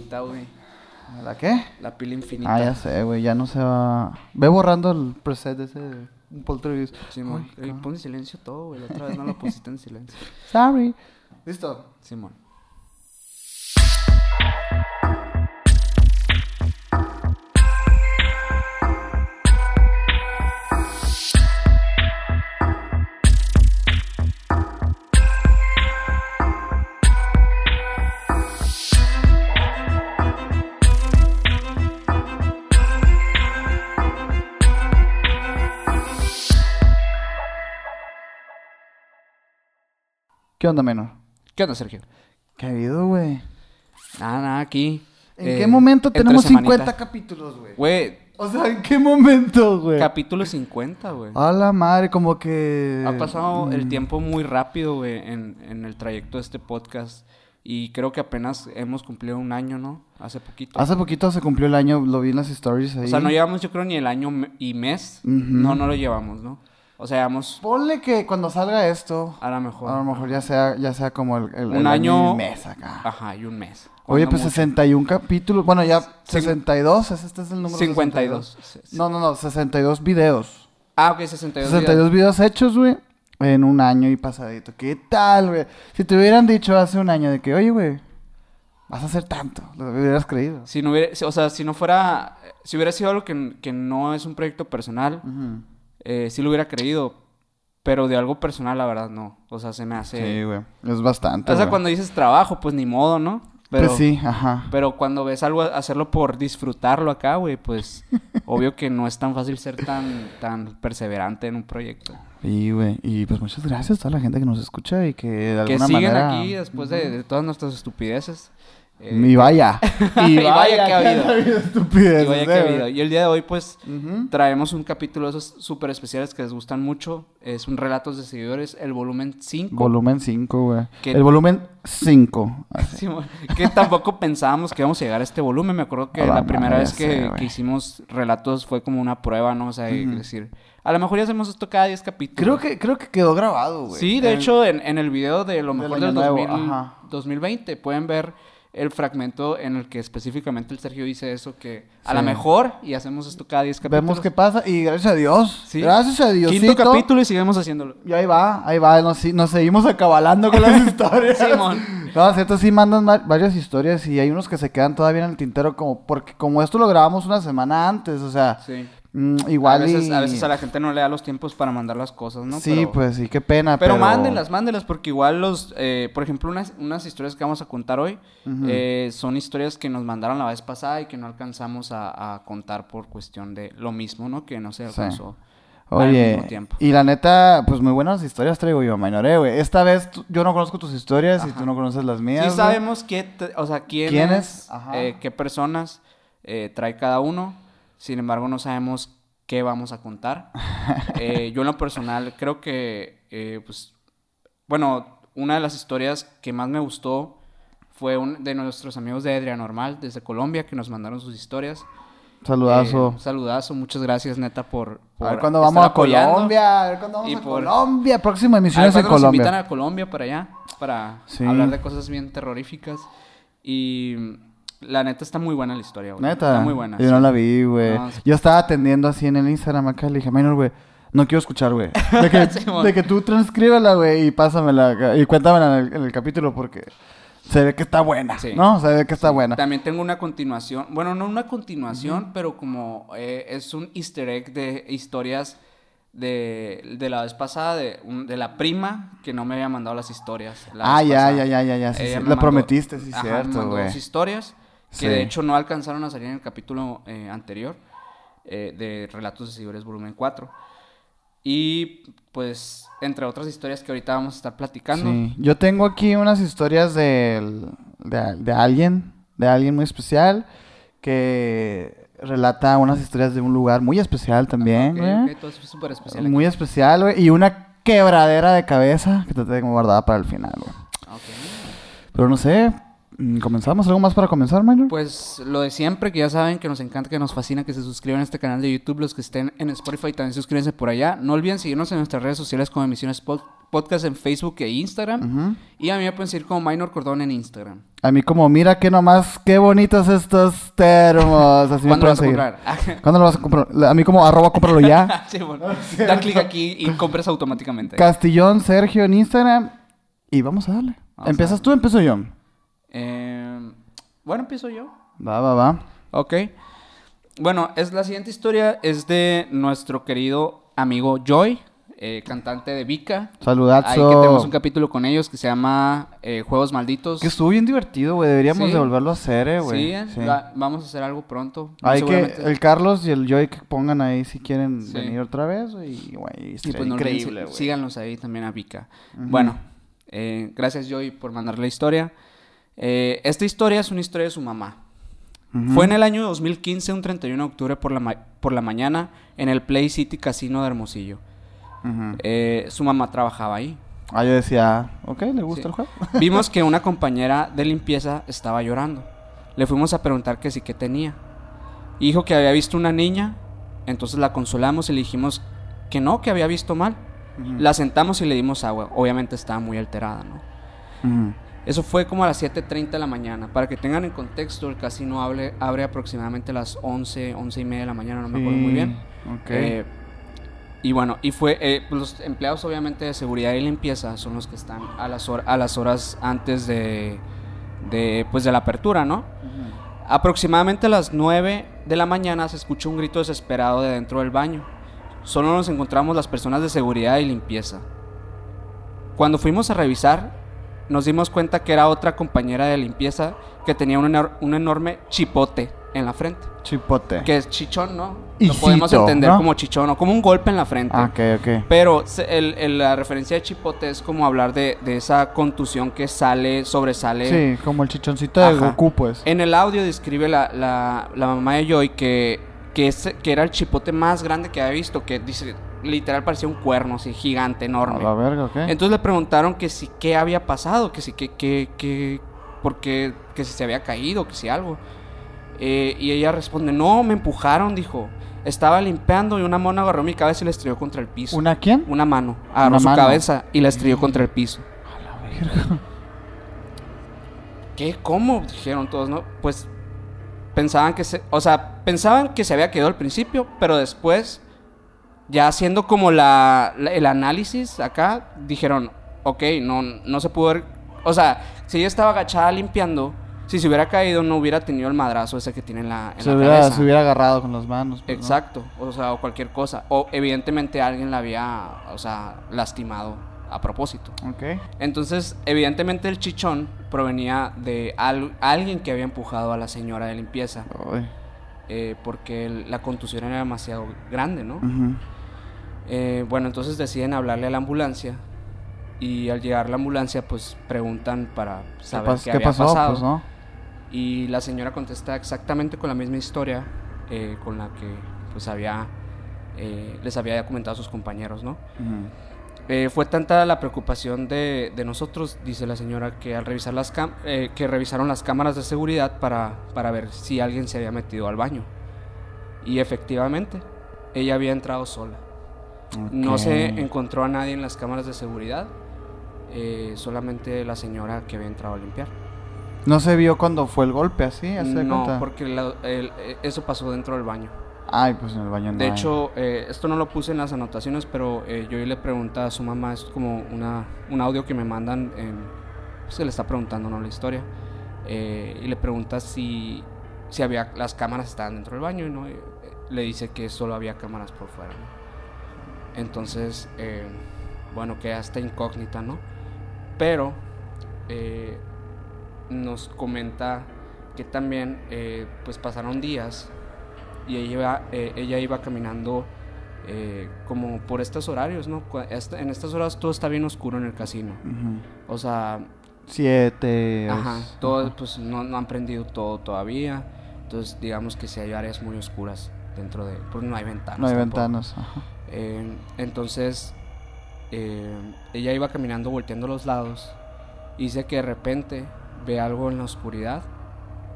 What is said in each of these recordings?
infinita, güey. ¿La qué? La pila infinita. Ah, ya sé, güey, ya no se va... Ve borrando el preset de ese un poltergeist. Simón. Cabrón. pon en silencio todo, güey. La otra vez no lo pusiste en silencio. Sorry. Listo. Simón. ¿Qué onda, menor? ¿Qué onda, Sergio? ¿Qué ha habido, güey? Nada, nada, aquí. ¿En Eh, qué momento entre tenemos semanita. 50 capítulos, güey? Güey, O sea, ¿en qué momento, güey? capítulo 50, güey. A la madre, como que... Ha pasado el Mm. tiempo muy rápido, güey, en, en el trayecto de este podcast. Y creo que apenas hemos cumplido un año, ¿no? Hace poquito. Hace poquito se cumplió el año, lo vi en las stories ahí. O sea, no llevamos, yo creo, ni el año y mes. No, no lo llevamos, ¿no? O sea, llevamos Ponle que cuando salga esto, a lo mejor. a lo mejor ya sea, ya sea como el, el- Un el año- y un mes acá. Ajá, y un mes. Oye, pues mucho. 61 capítulos. Bueno, ya Cin- 62, ¿es- este es el número 52. 62. No, no, no, 62 videos. Ah, ok, 62. 62 videos hechos, güey, en un año y pasadito. ¿Qué tal, güey? Si te hubieran dicho hace un año de que, oye, güey, vas a hacer tanto, lo hubieras creído. Si no hubiera, o sea, si no fuera, si hubiera sido algo que, que no es un proyecto personal, Ujú. Eh, sí lo hubiera creído. Pero de algo personal, la verdad, no. O sea, se me hace... Sí, güey, es bastante. o sea, güey. cuando dices trabajo, pues ni modo, ¿no? Pero, Pues sí, ajá. Pero cuando ves algo, hacerlo por disfrutarlo acá, güey, pues obvio que no es tan fácil ser tan, tan perseverante en un proyecto. Y, güey, y pues muchas gracias a toda la gente que nos escucha y que de Que alguna siguen manera... aquí después de, de todas nuestras estupideces. Eh, Y vaya. Y vaya que ha habido. estupideces, y vaya que ha habido. Y el día de hoy, pues, traemos un capítulo de esos súper especiales que les gustan mucho. Es un Relatos de Seguidores, el volumen 5. Volumen 5, güey. El volumen 5. Simón, que tampoco pensábamos que íbamos a llegar a este volumen. Me acuerdo que A la primera vez que, hicimos relatos fue como una prueba, ¿no? O sea, Ujú. decir, a lo mejor ya hacemos esto cada 10 capítulos. Creo que, creo que quedó grabado, güey. Sí, de hecho, en, en el video de lo mejor del nuevo, 2000 ajá. 2020 pueden ver el fragmento en el que específicamente el Sergio dice eso, que a Sí. lo mejor y hacemos esto cada 10 capítulos. Vemos qué pasa y gracias a Dios. Sí. Gracias a Dios. Quinto capítulo y seguimos haciéndolo. Y ahí va, ahí va. Nos, nos seguimos acabalando con las historias. Simón. No, cierto, sí mandan ma- varias historias y hay unos que se quedan todavía en el tintero como porque como esto lo grabamos una semana antes, o sea, Sí. Mm, igual a, veces, y... a veces a la gente no le da los tiempos para mandar las cosas, ¿no? Sí, Pero- pues sí, qué pena, Pero, pero... mándenlas, mándenlas, porque igual los, eh, por ejemplo, unas, unas historias que vamos a contar hoy eh, son historias que nos mandaron la vez pasada y que no alcanzamos a, a contar por cuestión de lo mismo, ¿no? Que no se Sí. alcanzó al Oye, mismo tiempo. y la neta, pues muy buenas historias traigo yo, Mainoré, güey. Esta vez yo no conozco tus historias y tú no conoces las mías. Sí sabemos qué, o sea, quiénes, ¿Quiénes? Ajá. eh, qué personas eh, trae cada uno. Sin embargo, no sabemos qué vamos a contar. Eh, yo en lo personal creo que, eh, pues, bueno, una de las historias que más me gustó fue un, de nuestros amigos de Edria Normal, desde Colombia, que nos mandaron sus historias. Saludazo. Eh, saludazo, muchas gracias, neta, por, por a ver estar vamos a. Colombia, a ver cuándo vamos Y a por- Colombia. Próxima emisión es en cuándo nos Colombia. invitan a Colombia para allá, para Sí. hablar de cosas bien terroríficas. Y la neta está muy buena la historia, güey. Neta. Está muy buena. Yo sí. no la vi, güey. No, sí. Yo estaba atendiendo así en el Instagram acá. Le dije, Minor, güey, no quiero escuchar, güey. De que, Simón. de que tú transcríbela, güey, y pásamela y cuéntamela en el, en el capítulo porque se ve que está buena, Sí. ¿no? Se ve que está buena. También tengo una continuación, bueno, no una continuación, pero como eh, es un easter egg de historias de, de la vez pasada, de, un- de la prima que no me había mandado las historias. la Ah, ya, ya, ya, ya, ya. Sí, sí. mandó- prometiste, sí, Ajá, me cierto, mandó güey. historias que Sí. de hecho no alcanzaron a salir en el capítulo eh, anterior eh, de Relatos de Seguidores volumen 4. Y pues, entre otras historias que ahorita vamos a estar platicando. Sí. Yo tengo aquí unas historias del- de, de alguien, de alguien muy especial, que relata unas historias de un lugar muy especial también, Ok, güey. ok, todo es súper especial. Muy especial, güey. Y una quebradera de cabeza que te tengo guardada para el final, güey. aquí. Ok. Pero no sé, ¿Comenzamos? ¿Algo más para comenzar, Minor? Pues lo de siempre, que ya saben que nos encanta, que nos fascina que se suscriban a este canal de YouTube. Los que estén en Spotify también suscríbanse por allá. No olviden seguirnos en nuestras redes sociales como Emisiones Pod- Podcast en Facebook e Instagram. Y a mí me pueden seguir como Minor Cordón en Instagram. A mí como, mira que nomás, qué bonitos estos termos. Así me ¿Cuándo lo vas a comprar? ¿Cuándo lo vas a comprar? A mí como, arroba, cómpralo ya. Sí, bueno. Da clic aquí y compras automáticamente. Castillón Sergio en Instagram. Y vamos a darle. Vamos a ¿Empiezas darle. tú empiezo yo? Eh, bueno, empiezo yo. Va, va, va. Ok. Bueno, es la siguiente historia es de nuestro querido amigo Joy, eh, cantante de Vika. Saludazo. Ahí que tenemos un capítulo con ellos que se llama eh, Juegos Malditos. Que estuvo bien divertido, güey. Deberíamos Sí. de volverlo a hacer, eh, güey. Sí, eh, va- vamos a hacer algo pronto. Hay que, el Carlos y el Joy que pongan ahí si quieren Sí. venir otra vez, güey. Y, güey, Y pues no increíble, sí- güey. síganos ahí también a Vika. Bueno, gracias Joy por mandar la historia. Eh, esta historia es una historia de su mamá. Fue en el año 2015, un 31 de octubre por la, ma- por la mañana, en el Play City Casino de Hermosillo. Eh, su mamá trabajaba ahí. Ah, yo decía, ok, ¿le gusta Sí. el juego? Vimos que una compañera de limpieza estaba llorando. Le fuimos a preguntar que sí que tenía. Dijo que había visto una niña, entonces la consolamos y le dijimos que no, que había visto mal. La sentamos y le dimos agua. Obviamente estaba muy alterada, ¿no? Eso fue como a las 7.30 de la mañana. Para que tengan en contexto, el casino abre, abre aproximadamente a las 11, 11 y media de la mañana, no me acuerdo muy bien. Ok. Eh, y bueno, y fue eh, pues, los empleados obviamente de seguridad y limpieza son los que están a las, hor- a las horas antes de, de, pues, de la apertura, ¿no? Ujú. Aproximadamente a las 9 de la mañana se escuchó un grito desesperado de dentro del baño. Solo nos encontramos las personas de seguridad y limpieza. Cuando fuimos a revisar, nos dimos cuenta que era otra compañera de limpieza que tenía un, enor- un enorme chipote en la frente. Chipote. Que es chichón, ¿no? Lo podemos entender ¿no? como chichón o como un golpe en la frente. Ah, ok, ok. Pero el- el- la referencia de chipote es como hablar de, de esa contusión que sale, sobresale. Sí, como el chichoncito de. Goku, pues. En el audio describe la, la- la mamá de Joy que, que, ese- que era el chipote más grande que había visto, que dice, literal parecía un cuerno así gigante, A enorme. la verga, ok. Entonces le preguntaron que si qué había pasado, que si que, que, que, porque, que si se había caído, que si algo. Eh, y ella responde, no, me empujaron, dijo. Estaba limpiando y una mona agarró mi cabeza y la estrelló contra el piso. ¿Una quién? Una mano. Agarró Una su mano. cabeza y la estrelló contra el piso. A la verga. ¿Qué? ¿Cómo? Dijeron todos, ¿no? Pues pensaban que se... O sea, pensaban que se había quedado al principio, pero después, ya haciendo como la, la- el análisis acá, dijeron, ok, no, no se pudo ver... O sea, si ella estaba agachada limpiando, si se hubiera caído no hubiera tenido el madrazo ese que tiene en la, en Se la hubiera, cabeza. se hubiera agarrado con las manos. pues, ¿no? Exacto, o sea, o cualquier cosa. O evidentemente alguien la había, o sea, lastimado a propósito. Ok. Entonces, evidentemente el chichón provenía de al- alguien que había empujado a la señora de limpieza, eh, porque el- la contusión era demasiado grande, ¿no? Ujú. Eh, bueno, entonces deciden hablarle a la ambulancia y al llegar la ambulancia, pues preguntan para ¿Qué, saber pas- qué, qué había pasó? pasado. Pues no. Y la señora contesta exactamente con la misma historia eh, con la que pues había eh, les había comentado a sus compañeros, ¿no? Fue tanta la preocupación de, de nosotros, dice la señora, que al revisar las cam- que revisaron las cámaras de seguridad para, para ver si alguien se había metido al baño. Y efectivamente, ella había entrado sola. No se encontró a nadie en las cámaras de seguridad, eh, solamente la señora que había entrado a limpiar. No se vio cuando fue el golpe así, ¿hace de No, cuenta? porque la- el- eh, eso pasó dentro del baño. Ay, pues en el baño no De hay. hecho, eh, esto no lo puse en las anotaciones, pero eh, yo le pregunté a su mamá, es como una, un audio que me mandan, en, se le está preguntando ¿no? la historia, eh, y le pregunta si, si había, las cámaras estaban dentro del baño, y no, le dice que solo había cámaras por fuera. ¿no? Entonces, eh, bueno, queda esta incógnita, ¿no? Pero eh, nos comenta que también, eh, pues pasaron días y ella iba, eh, ella iba caminando como por estos horarios, ¿no? En estas horas todo está bien oscuro en el casino. O sea, Siete. ajá, es- todo, pues no, no han prendido todo todavía. Entonces, digamos que si hay áreas muy oscuras dentro de... Pues no hay ventanas. No hay tampoco. ventanas. Ajá. Eh, entonces, eh, ella iba caminando volteando a los lados y dice que de repente ve algo en la oscuridad,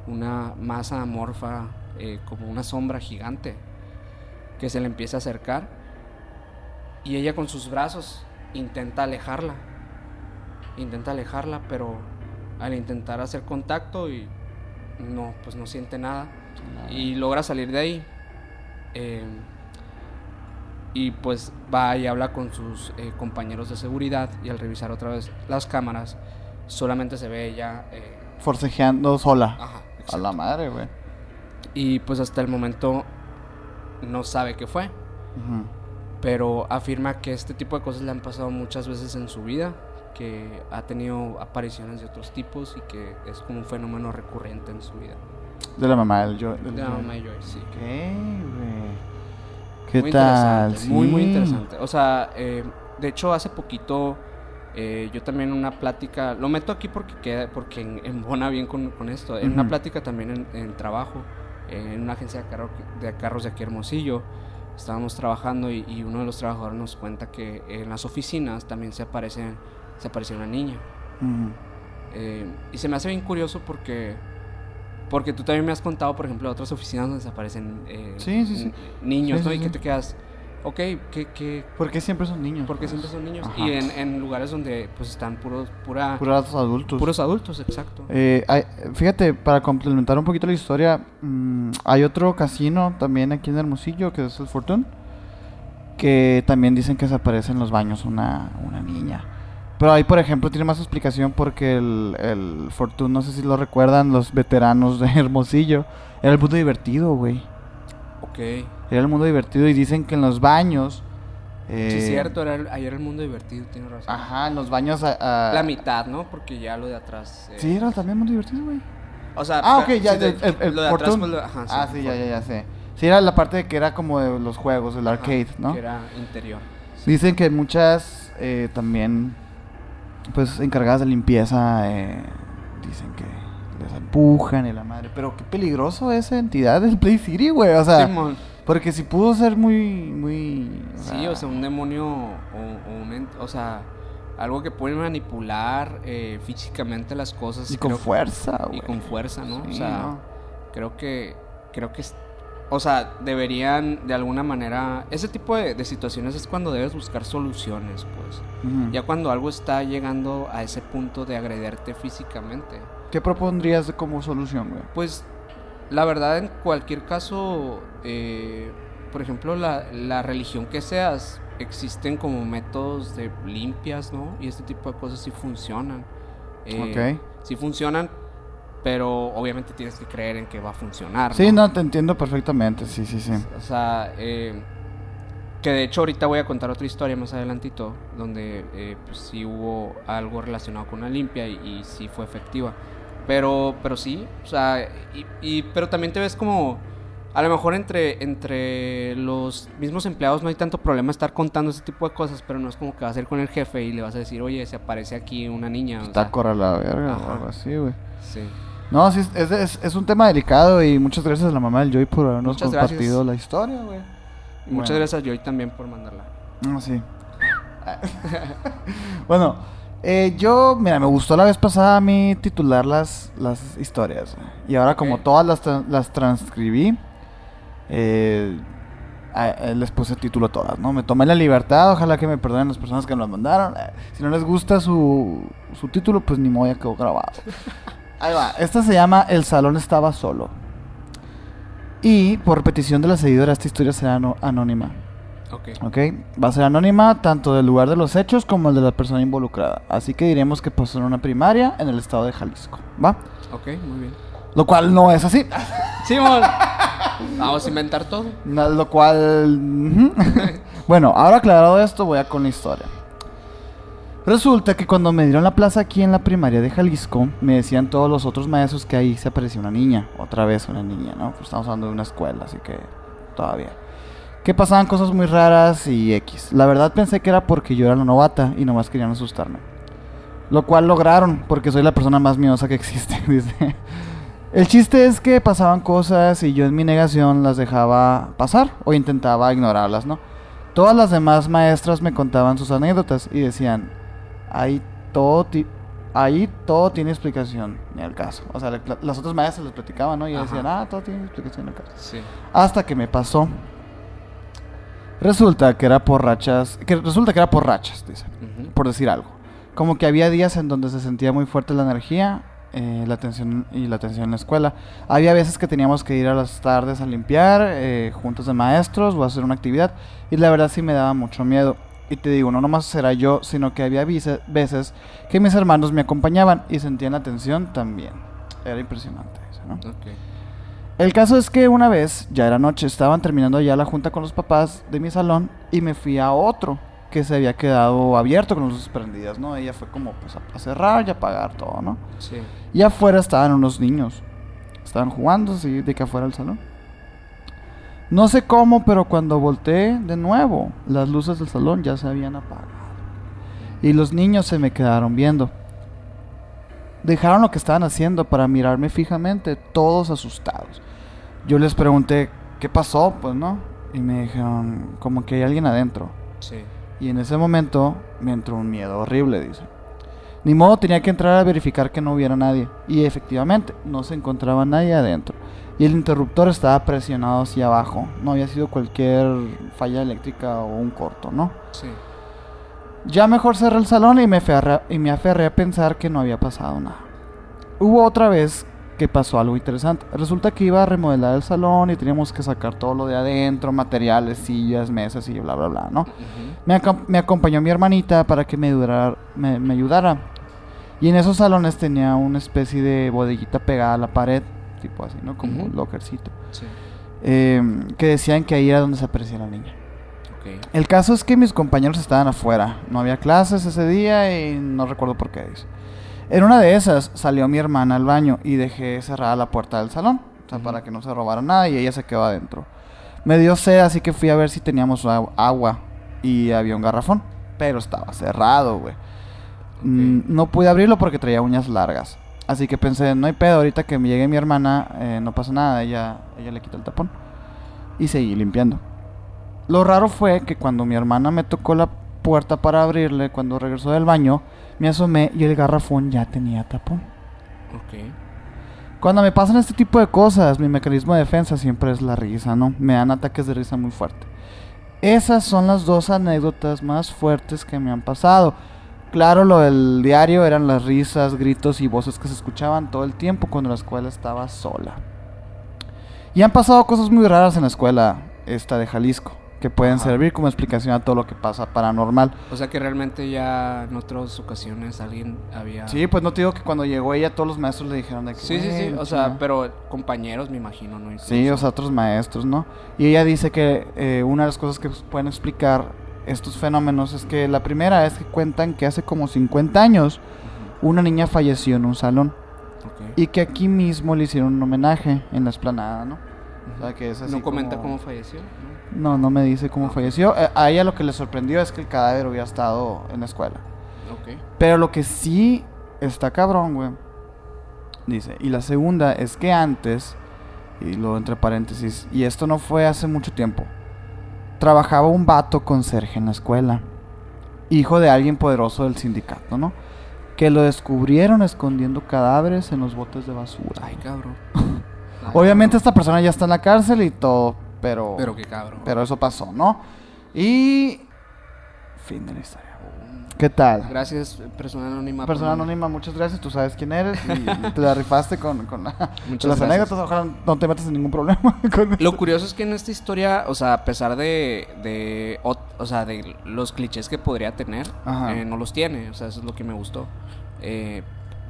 una masa amorfa, eh, como una sombra gigante, que se le empieza a acercar y ella con sus brazos intenta alejarla, intenta alejarla, pero al intentar hacer contacto y no, pues no siente nada y logra salir de ahí. Eh, y pues va y habla con sus eh, compañeros de seguridad y al revisar otra vez las cámaras solamente se ve ella eh, Forcejeando sola. ajá, A la madre, güey. y pues hasta el momento no sabe qué fue Ujú. pero afirma que este tipo de cosas le han pasado muchas veces en su vida que ha tenido apariciones de otros tipos y que es como un fenómeno recurrente en su vida De la mamá del del de la mamá de Joy, sí. Güey. ¿Qué muy tal? interesante, muy muy interesante. O sea, eh, de hecho hace poquito eh, yo también en una plática, lo meto aquí porque queda, porque embona bien con, con esto. En una plática también en, en trabajo, eh, en una agencia de, carro- de carros de aquí Hermosillo, estábamos trabajando y, y uno de los trabajadores nos cuenta que en las oficinas también se aparece, se aparece una niña. Eh, y se me hace bien curioso porque porque tú también me has contado, por ejemplo, de otras oficinas donde se aparecen eh, Sí, sí, sí. niños, ¿no? y que te quedas, ok, ¿qué, qué, ¿Por qué siempre son niños? por qué pues? siempre son niños? Ajá. Y en, en lugares donde pues están puros, pura, Puros adultos. puros adultos, exacto. Eh, hay- fíjate, para complementar un poquito la historia, mm, hay otro casino también aquí en Hermosillo, que es el Fortune, que también dicen que se aparece en los baños una, una. Pero ahí, por ejemplo, tiene más explicación porque el, el Fortune, no sé si lo recuerdan los veteranos de Hermosillo, era el mundo divertido, güey. ok. Era el mundo divertido y dicen que en los baños... Sí, eh, es cierto, era el- ayer el mundo divertido, tienes razón. Ajá, en los baños... a- a- La mitad, ¿no? Porque ya lo de atrás... eh, Sí, era también mundo divertido, güey. O sea, Ah, ok, ya, sí, de- el, el- el lo de atrás, Fortune. pues, lo- ajá, ah, sí, ya, ya, ya sé. Sí, era la parte de que era como de los juegos, el Ajá, arcade, ¿no? Que era interior. Dicen que muchas eh, también, pues, encargadas de limpieza, eh, dicen que les empujan y la madre. Pero qué peligroso esa entidad del Play City, güey. O sea, Simón. porque si pudo ser muy, muy... Sí, o sea, un demonio o, o un o sea, algo que puede manipular eh, físicamente las cosas. Y con fuerza, Y güey. con fuerza, ¿no? o sea, ¿no? creo que, creo que, es- o sea, deberían de alguna manera, ese tipo de, de situaciones es cuando debes buscar soluciones, pues. Ya cuando algo está llegando a ese punto de agrederte físicamente, ¿Qué propondrías como solución, güey? pues la verdad en cualquier caso, eh, por ejemplo, la, la religión que seas, existen como métodos de limpias, ¿no? Y este tipo de cosas sí funcionan. Eh, Ok. Sí funcionan, pero obviamente tienes que creer en que va a funcionar. Sí, no, te entiendo perfectamente, sí, sí, sí. O sea, eh, que de hecho ahorita voy a contar otra historia más adelantito, donde eh, pues, sí hubo algo relacionado con la limpia y, y sí fue efectiva. Pero, pero sí, o sea, y, y- pero también te ves como, a lo mejor entre, entre los mismos empleados no hay tanto problema estar contando ese tipo de cosas, pero no es como que vas a ir con el jefe y le vas a decir, oye, se aparece aquí una niña. o sea, Taco a la verga o algo así, güey. sí. No, sí, es, es, es un tema delicado y muchas gracias a la mamá del Joy por habernos Muchas compartido gracias. la historia, güey. Y muchas Bueno. gracias a Joy también por mandarla. No, sí. bueno, eh, yo, mira, me gustó la vez pasada a mí titular las, las historias. Y ahora como todas las, tra- las transcribí, eh, a- eh, les puse título a todas, ¿no? Me tomé la libertad, ojalá que me perdonen las personas que me las mandaron. Eh, si no les gusta su, su título, pues ni modo, ya quedó grabado. Ahí va, esta se llama El salón estaba solo. Y por petición de la seguidora, esta historia será ano- anónima. Ok. ¿Ok? Va a ser anónima tanto del lugar de los hechos como el de la persona involucrada. Así que diremos que pasó en una primaria en el estado de Jalisco. ¿Va? Ok, muy bien. Lo cual no es así. Simón. Vamos a inventar todo. No, Lo cual... bueno, ahora aclarado esto, voy a con la historia. Resulta que cuando me dieron la plaza aquí en la primaria de Jalisco, me decían todos los otros maestros que ahí se aparecía una niña. Otra vez una niña, ¿no? Pues estamos hablando de una escuela, así que todavía. Que pasaban cosas muy raras y X. La verdad pensé que era porque yo era la novata y nomás querían asustarme. Lo cual lograron, porque soy la persona más miedosa que existe, dice. El chiste es que pasaban cosas y yo en mi negación las dejaba pasar o intentaba ignorarlas, ¿no? Todas las demás maestras me contaban sus anécdotas y decían, hay todo ahí todo tiene explicación en el caso. O sea, la- las otras maestras les platicaban, ¿no? Y decían, ah, todo tiene explicación en el caso. Sí. Hasta que me pasó. Resulta que era por rachas, que resulta que era por rachas, dice, por decir algo. Como que había días en donde se sentía muy fuerte la energía, eh, la tensión y la tensión en la escuela. Había veces que teníamos que ir a las tardes a limpiar, eh, juntos de maestros o a hacer una actividad, y la verdad sí me daba mucho miedo. Y te digo, no nomás era yo, sino que había veces que mis hermanos me acompañaban y sentían la tensión también. Era impresionante eso, ¿no? El caso es que una vez, ya era noche, estaban terminando ya la junta con los papás de mi salón y me fui a otro que se había quedado abierto con luces prendidas, ¿no? Ella fue como pues a, a cerrar y apagar todo, ¿no? Sí. Y afuera estaban unos niños. Estaban jugando así de que afuera del salón. No sé cómo, pero cuando volteé de nuevo, las luces del salón ya se habían apagado. Y los niños se me quedaron viendo. Dejaron lo que estaban haciendo para mirarme fijamente, todos asustados. Yo les pregunté, ¿qué pasó? Pues no. Y me dijeron, como que hay alguien adentro. Sí. Y en ese momento me entró un miedo horrible, dice. Ni modo, tenía que entrar a verificar que no hubiera nadie. Y efectivamente, no se encontraba nadie adentro. Y el interruptor estaba presionado hacia abajo. No había sido cualquier falla eléctrica o un corto, ¿no? Sí. Ya mejor cerré el salón y me, aferré, y me aferré a pensar que no había pasado nada. Hubo otra vez que pasó algo interesante. Resulta que iba a remodelar el salón y teníamos que sacar todo lo de adentro, materiales, sillas, mesas y bla, bla, bla, ¿no? Me, acom- me acompañó mi hermanita para que me, durara- me, me ayudara. Y en esos salones tenía una especie de bodeguita pegada a la pared, tipo así, ¿no? Como un lockercito. Sí. Eh, que decían que ahí era donde se aparecía la niña. Ok. El caso es que mis compañeros estaban afuera. No había clases ese día y no recuerdo por qué. dice. En una de esas salió mi hermana al baño y dejé cerrada la puerta del salón. O sea, para que no se robara nada y ella se quedó adentro. Me dio sed, así que fui a ver si teníamos agu- agua y había un garrafón. Pero estaba cerrado, güey. Mm, no pude abrirlo porque traía uñas largas. Así que pensé, no hay pedo, ahorita que me llegue mi hermana, eh, no pasa nada, ella, ella le quita el tapón. Y seguí limpiando. Lo raro fue que cuando mi hermana me tocó la puerta para abrirle, cuando regresó del baño, me asomé y el garrafón ya tenía tapón. Ok. Cuando me pasan este tipo de cosas, mi mecanismo de defensa siempre es la risa, ¿no? Me dan ataques de risa muy fuerte. Esas son las dos anécdotas más fuertes que me han pasado. Claro, lo del diario eran las risas, gritos y voces que se escuchaban todo el tiempo cuando la escuela estaba sola. Y han pasado cosas muy raras en la escuela esta de Jalisco, que pueden Ajá. servir como explicación a todo lo que pasa paranormal. O sea que realmente ya en otras ocasiones alguien había... Sí, pues no te digo que cuando llegó ella todos los maestros le dijeron de que... Sí, sí, sí. "Güey, O sea, chingada". pero compañeros me imagino, ¿no? Sí, Incluso. o sea, otros maestros, ¿no? Y ella dice que eh, una de las cosas que pueden explicar estos fenómenos es que la primera es que cuentan que hace como 50 años una niña falleció en un salón Ok. y que aquí mismo le hicieron un homenaje en la esplanada, ¿no? O sea, que es así no comenta como- cómo falleció, ¿no? No, no me dice cómo Ah. falleció. Eh, a ella lo que le sorprendió es que el cadáver hubiera estado en la escuela. Ok. Pero lo que sí está cabrón, güey. Dice, y la segunda es que antes, y lo entre paréntesis, y esto no fue hace mucho tiempo, trabajaba un vato conserje en la escuela, hijo de alguien poderoso del sindicato, ¿no? Que lo descubrieron escondiendo cadáveres en los botes de basura. Ay, cabrón. Ay, Obviamente cabrón. esta persona ya está en la cárcel y todo, pero... Pero qué cabrón. Pero eso pasó, ¿no? Y... Fin de la historia. ¿Qué tal? Gracias, persona anónima. Persona anónima, muchas gracias. Tú sabes quién eres y te la rifaste con, con, la- con las anécdotas. Ojalá no te metas en ningún problema. con Lo curioso es que en esta historia, o sea, a pesar de, de o sea, de los clichés que podría tener, eh, no los tiene. O sea, eso es lo que me gustó. Eh,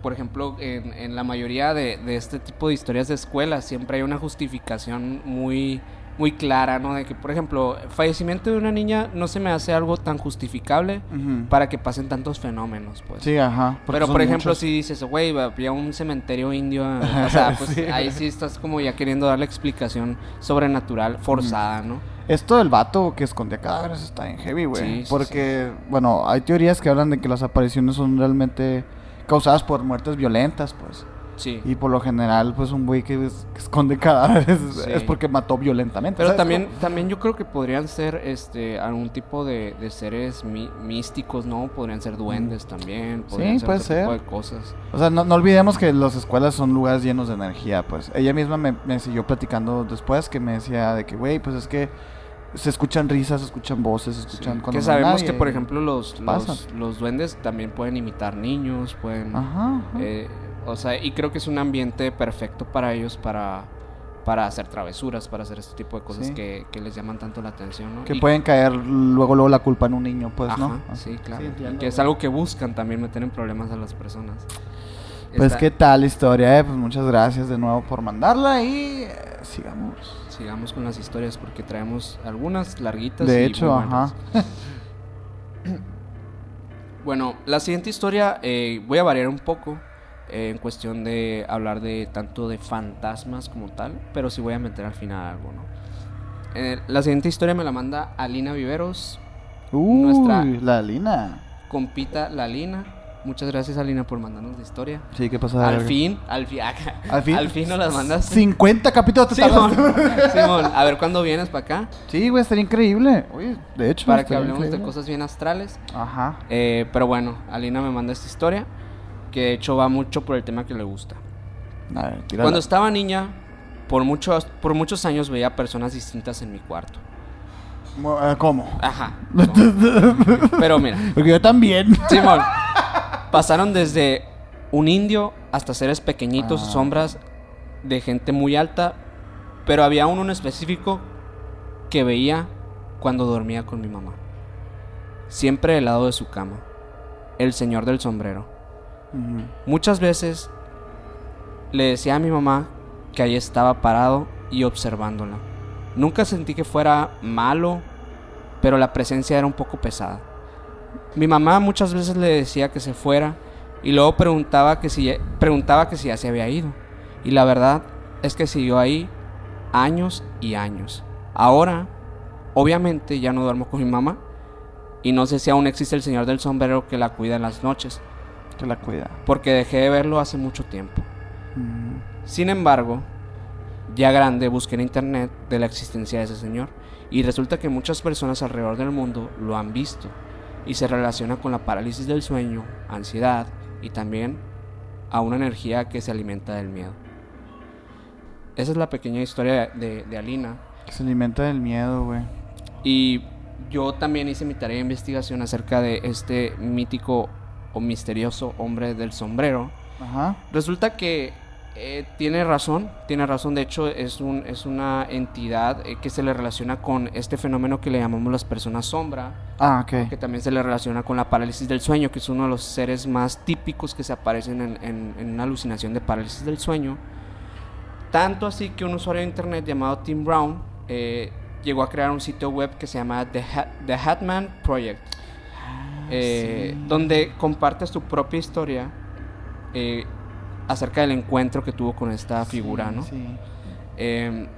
por ejemplo, en, en la mayoría de, de este tipo de historias de escuela siempre hay una justificación muy, muy clara, ¿no? De que, por ejemplo, fallecimiento de una niña no se me hace algo tan justificable para que pasen tantos fenómenos, pues. Sí, ajá. Pero por ejemplo, muchos. si dices, güey, había un cementerio indio, o sea, pues Sí. ahí sí estás como ya queriendo darle explicación sobrenatural forzada, ¿no? Esto del vato que escondía cadáveres está en heavy, güey. Sí, sí, porque, bueno, hay teorías que hablan de que las apariciones son realmente causadas por muertes violentas, pues. Sí. Y por lo general, pues un güey que, es- que esconde cadáveres Sí. es porque mató violentamente. Pero ¿sabes también, también yo creo que podrían ser este algún tipo de, de seres místicos, ¿no? Podrían ser duendes también. Podrían puede otro tipo ser. de cosas. O sea, no, no olvidemos que las escuelas son lugares llenos de energía, pues. Ella misma me, me siguió platicando después que me decía de que, güey, pues es que se escuchan risas, se escuchan voces, se escuchan... Sí, cuando Que sabemos nadie que, por ejemplo, los, los, los duendes también pueden imitar niños, pueden... Ajá. ajá. eh, o sea, y creo que es un ambiente perfecto para ellos para, para hacer travesuras, para hacer este tipo de cosas Sí. que, que les llaman tanto la atención, ¿no? que Y- pueden caer luego, luego la culpa en un niño, pues, Ajá, ¿no? sí, claro. Sí, Y entiendo, que es algo que buscan también meter en problemas a las personas. Pues Está- qué tal la historia, eh? Pues muchas gracias de nuevo por mandarla y eh, sigamos. Sigamos con las historias porque traemos algunas larguitas. De y hecho, ajá. Bueno, la siguiente historia eh, voy a variar un poco eh, en cuestión de hablar de tanto de fantasmas como tal, pero sí voy a meter al final algo, ¿no? Eh, la siguiente historia me la manda Alina Viveros, Uy, Nuestra- la Lina. compita la Alina. Muchas gracias Alina por mandarnos la historia. Sí, ¿qué pasa? Al fin, al fin, Al fin. al fin nos las mandaste. 50 capítulos te Simón. Simón, a ver cuándo vienes para acá Sí, güey, estaría increíble. Oye, de hecho, para que hablemos de cosas bien astrales. Ajá. Eh, pero bueno, Alina me manda esta historia que de hecho va mucho por el tema que le gusta. A ver. Cuando estaba niña, por muchos, por muchos años veía personas distintas en mi cuarto. Eh, ¿Cómo? Ajá. Pero mira, Porque yo también. Simón, pasaron desde un indio hasta seres pequeñitos, Ah. sombras de gente muy alta, pero había uno en específico que veía cuando dormía con mi mamá. Siempre al lado de su cama. El señor del sombrero. Muchas veces le decía a mi mamá que ahí estaba parado y observándola. Nunca sentí que fuera malo, pero la presencia era un poco pesada. Mi mamá muchas veces le decía que se fuera y luego preguntaba que si preguntaba que si ya se había ido. Y la verdad es que siguió ahí años y años. Ahora, obviamente ya no duermo con mi mamá y no sé si aún existe el señor del sombrero que la cuida en las noches Que la cuida. porque dejé de verlo hace mucho tiempo. Mm. Sin embargo, ya grande busqué en internet de la existencia de ese señor y resulta que muchas personas alrededor del mundo lo han visto y se relaciona con la parálisis del sueño, ansiedad y también a una energía que se alimenta del miedo. Esa es la pequeña historia de, de Alina Que se alimenta del miedo, güey. y yo también hice mi tarea de investigación acerca de este mítico o misterioso hombre del sombrero. Ajá. Resulta que eh, tiene razón, tiene razón. De hecho, es, un, es una entidad eh, que se le relaciona con este fenómeno que le llamamos las personas sombra, Ah, ok. que también se le relaciona con la parálisis del sueño, que es uno de los seres más típicos que se aparecen en, en- en una alucinación de parálisis del sueño. Tanto así que un usuario de internet llamado Tim Brown eh, llegó a crear un sitio web que se llama The, Hat- The Hatman Project eh, donde compartes tu propia historia eh, acerca del encuentro que tuvo con esta figura, Sí, ¿no? Sí. Eh,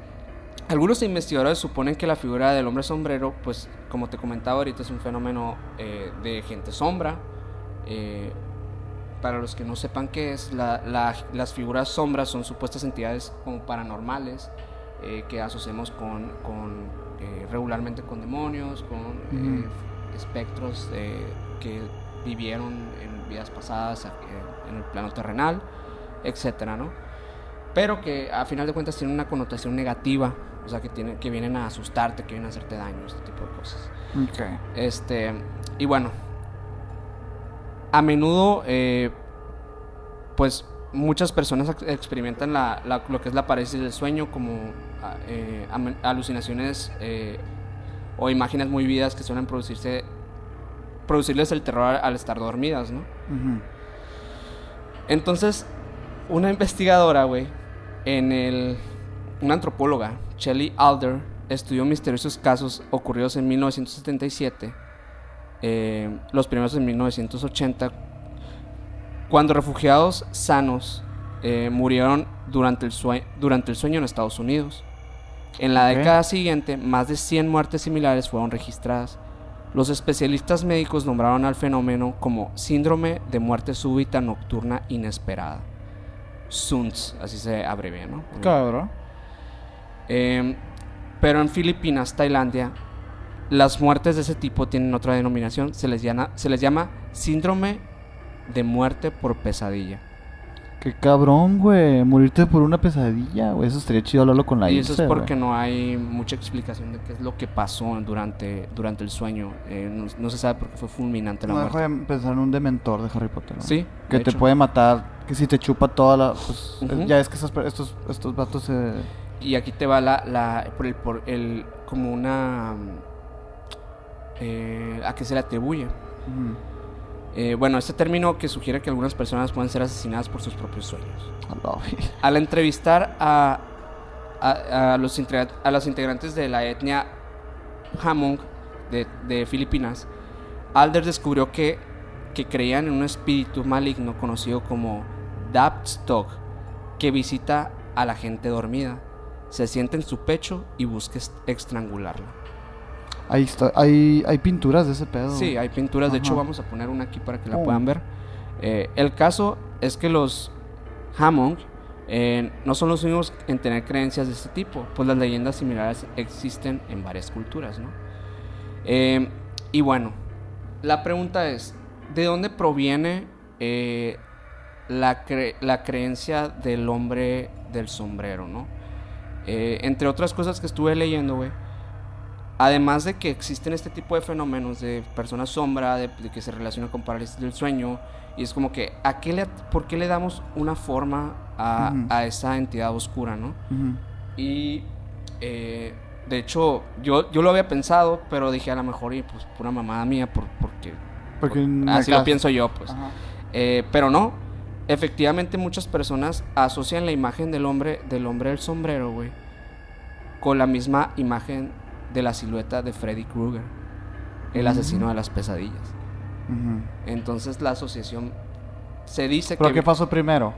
algunos investigadores suponen que la figura del hombre sombrero, pues como te comentaba ahorita, es un fenómeno eh, de gente sombra. Eh, para los que no sepan qué es, la- la- las figuras sombras son supuestas entidades como paranormales eh, que asociamos con, con, regularmente con demonios, con espectros que vivieron en vidas pasadas en el plano terrenal, etcétera, ¿no? Pero que a final de cuentas tienen una connotación negativa, o sea, que, tienen, que vienen a asustarte, que vienen a hacerte daño, este tipo de cosas. Ok. Este, y bueno, a menudo, eh, pues muchas personas ex- experimentan la, la- lo que es la parálisis del sueño como a- eh, alucinaciones eh, o imágenes muy vidas que suelen producirse, producirles el terror al estar dormidas, ¿no? Entonces, una investigadora, güey, en el. Una antropóloga, Shelley Alder, estudió misteriosos casos ocurridos en 1977, eh, los primeros en 1980, cuando refugiados sanos eh, murieron durante el, durante el sueño en Estados Unidos. En la década siguiente, más de 100 muertes similares fueron registradas. Los especialistas médicos nombraron al fenómeno como síndrome de muerte súbita nocturna inesperada. Suns, así se abrevia, ¿no? Cabrón. Eh, pero en Filipinas, Tailandia, las muertes de ese tipo tienen otra denominación. Se les llama, se les llama síndrome de muerte por pesadilla. Qué cabrón, güey. Morirte por una pesadilla, güey. Eso estaría chido hablarlo con la y eso Ilse, es porque no hay mucha explicación de qué es lo que pasó durante, durante el sueño. Eh, no, no se sabe por qué fue fulminante la No muerte. dejo de pensar en un dementor de Harry Potter. ¿no? Sí, Que te hecho. puede matar, que si te chupa toda la... Pues, Ujú. Ya es que per- estos, estos vatos se... Y aquí te va la, la por el, por el como una eh, a qué se le atribuye. Eh, bueno, este término que sugiere que algunas personas pueden ser asesinadas por sus propios sueños. Al entrevistar a, a, a los, a los integrantes de la etnia Hamong de, de Filipinas, Alder descubrió que, que creían en un espíritu maligno conocido como Dapstok, que visita a la gente dormida, se sienta en su pecho y busca est- estrangularla. Ahí está, hay, hay pinturas de ese pedo. Sí, hay pinturas, de hecho vamos a poner una aquí para que la Oh. puedan ver. Eh, el caso es que los Hamong eh, no son los únicos en tener creencias de este tipo, pues las leyendas similares existen en varias culturas, ¿no? Eh, y bueno, la pregunta es, ¿de dónde proviene eh, la, cre- la creencia del hombre del sombrero, ¿no? Eh, entre otras cosas que estuve leyendo, güey, además de que existen este tipo de fenómenos de personas sombra, de, de que se relaciona con parálisis del sueño, y es como que, ¿a qué le, ¿por qué le damos una forma a, Ujú. a esa entidad oscura, no? Y eh, de hecho, yo, yo lo había pensado, pero dije a lo mejor, y pues pura mamada mía, por, porque Porque por- así lo pienso yo, pues. Eh, pero no, efectivamente muchas personas asocian la imagen del hombre del hombre del sombrero, güey, con la misma imagen de la silueta de Freddy Krueger, el asesino de las pesadillas. Entonces la asociación se dice ¿Pero que qué pasó primero?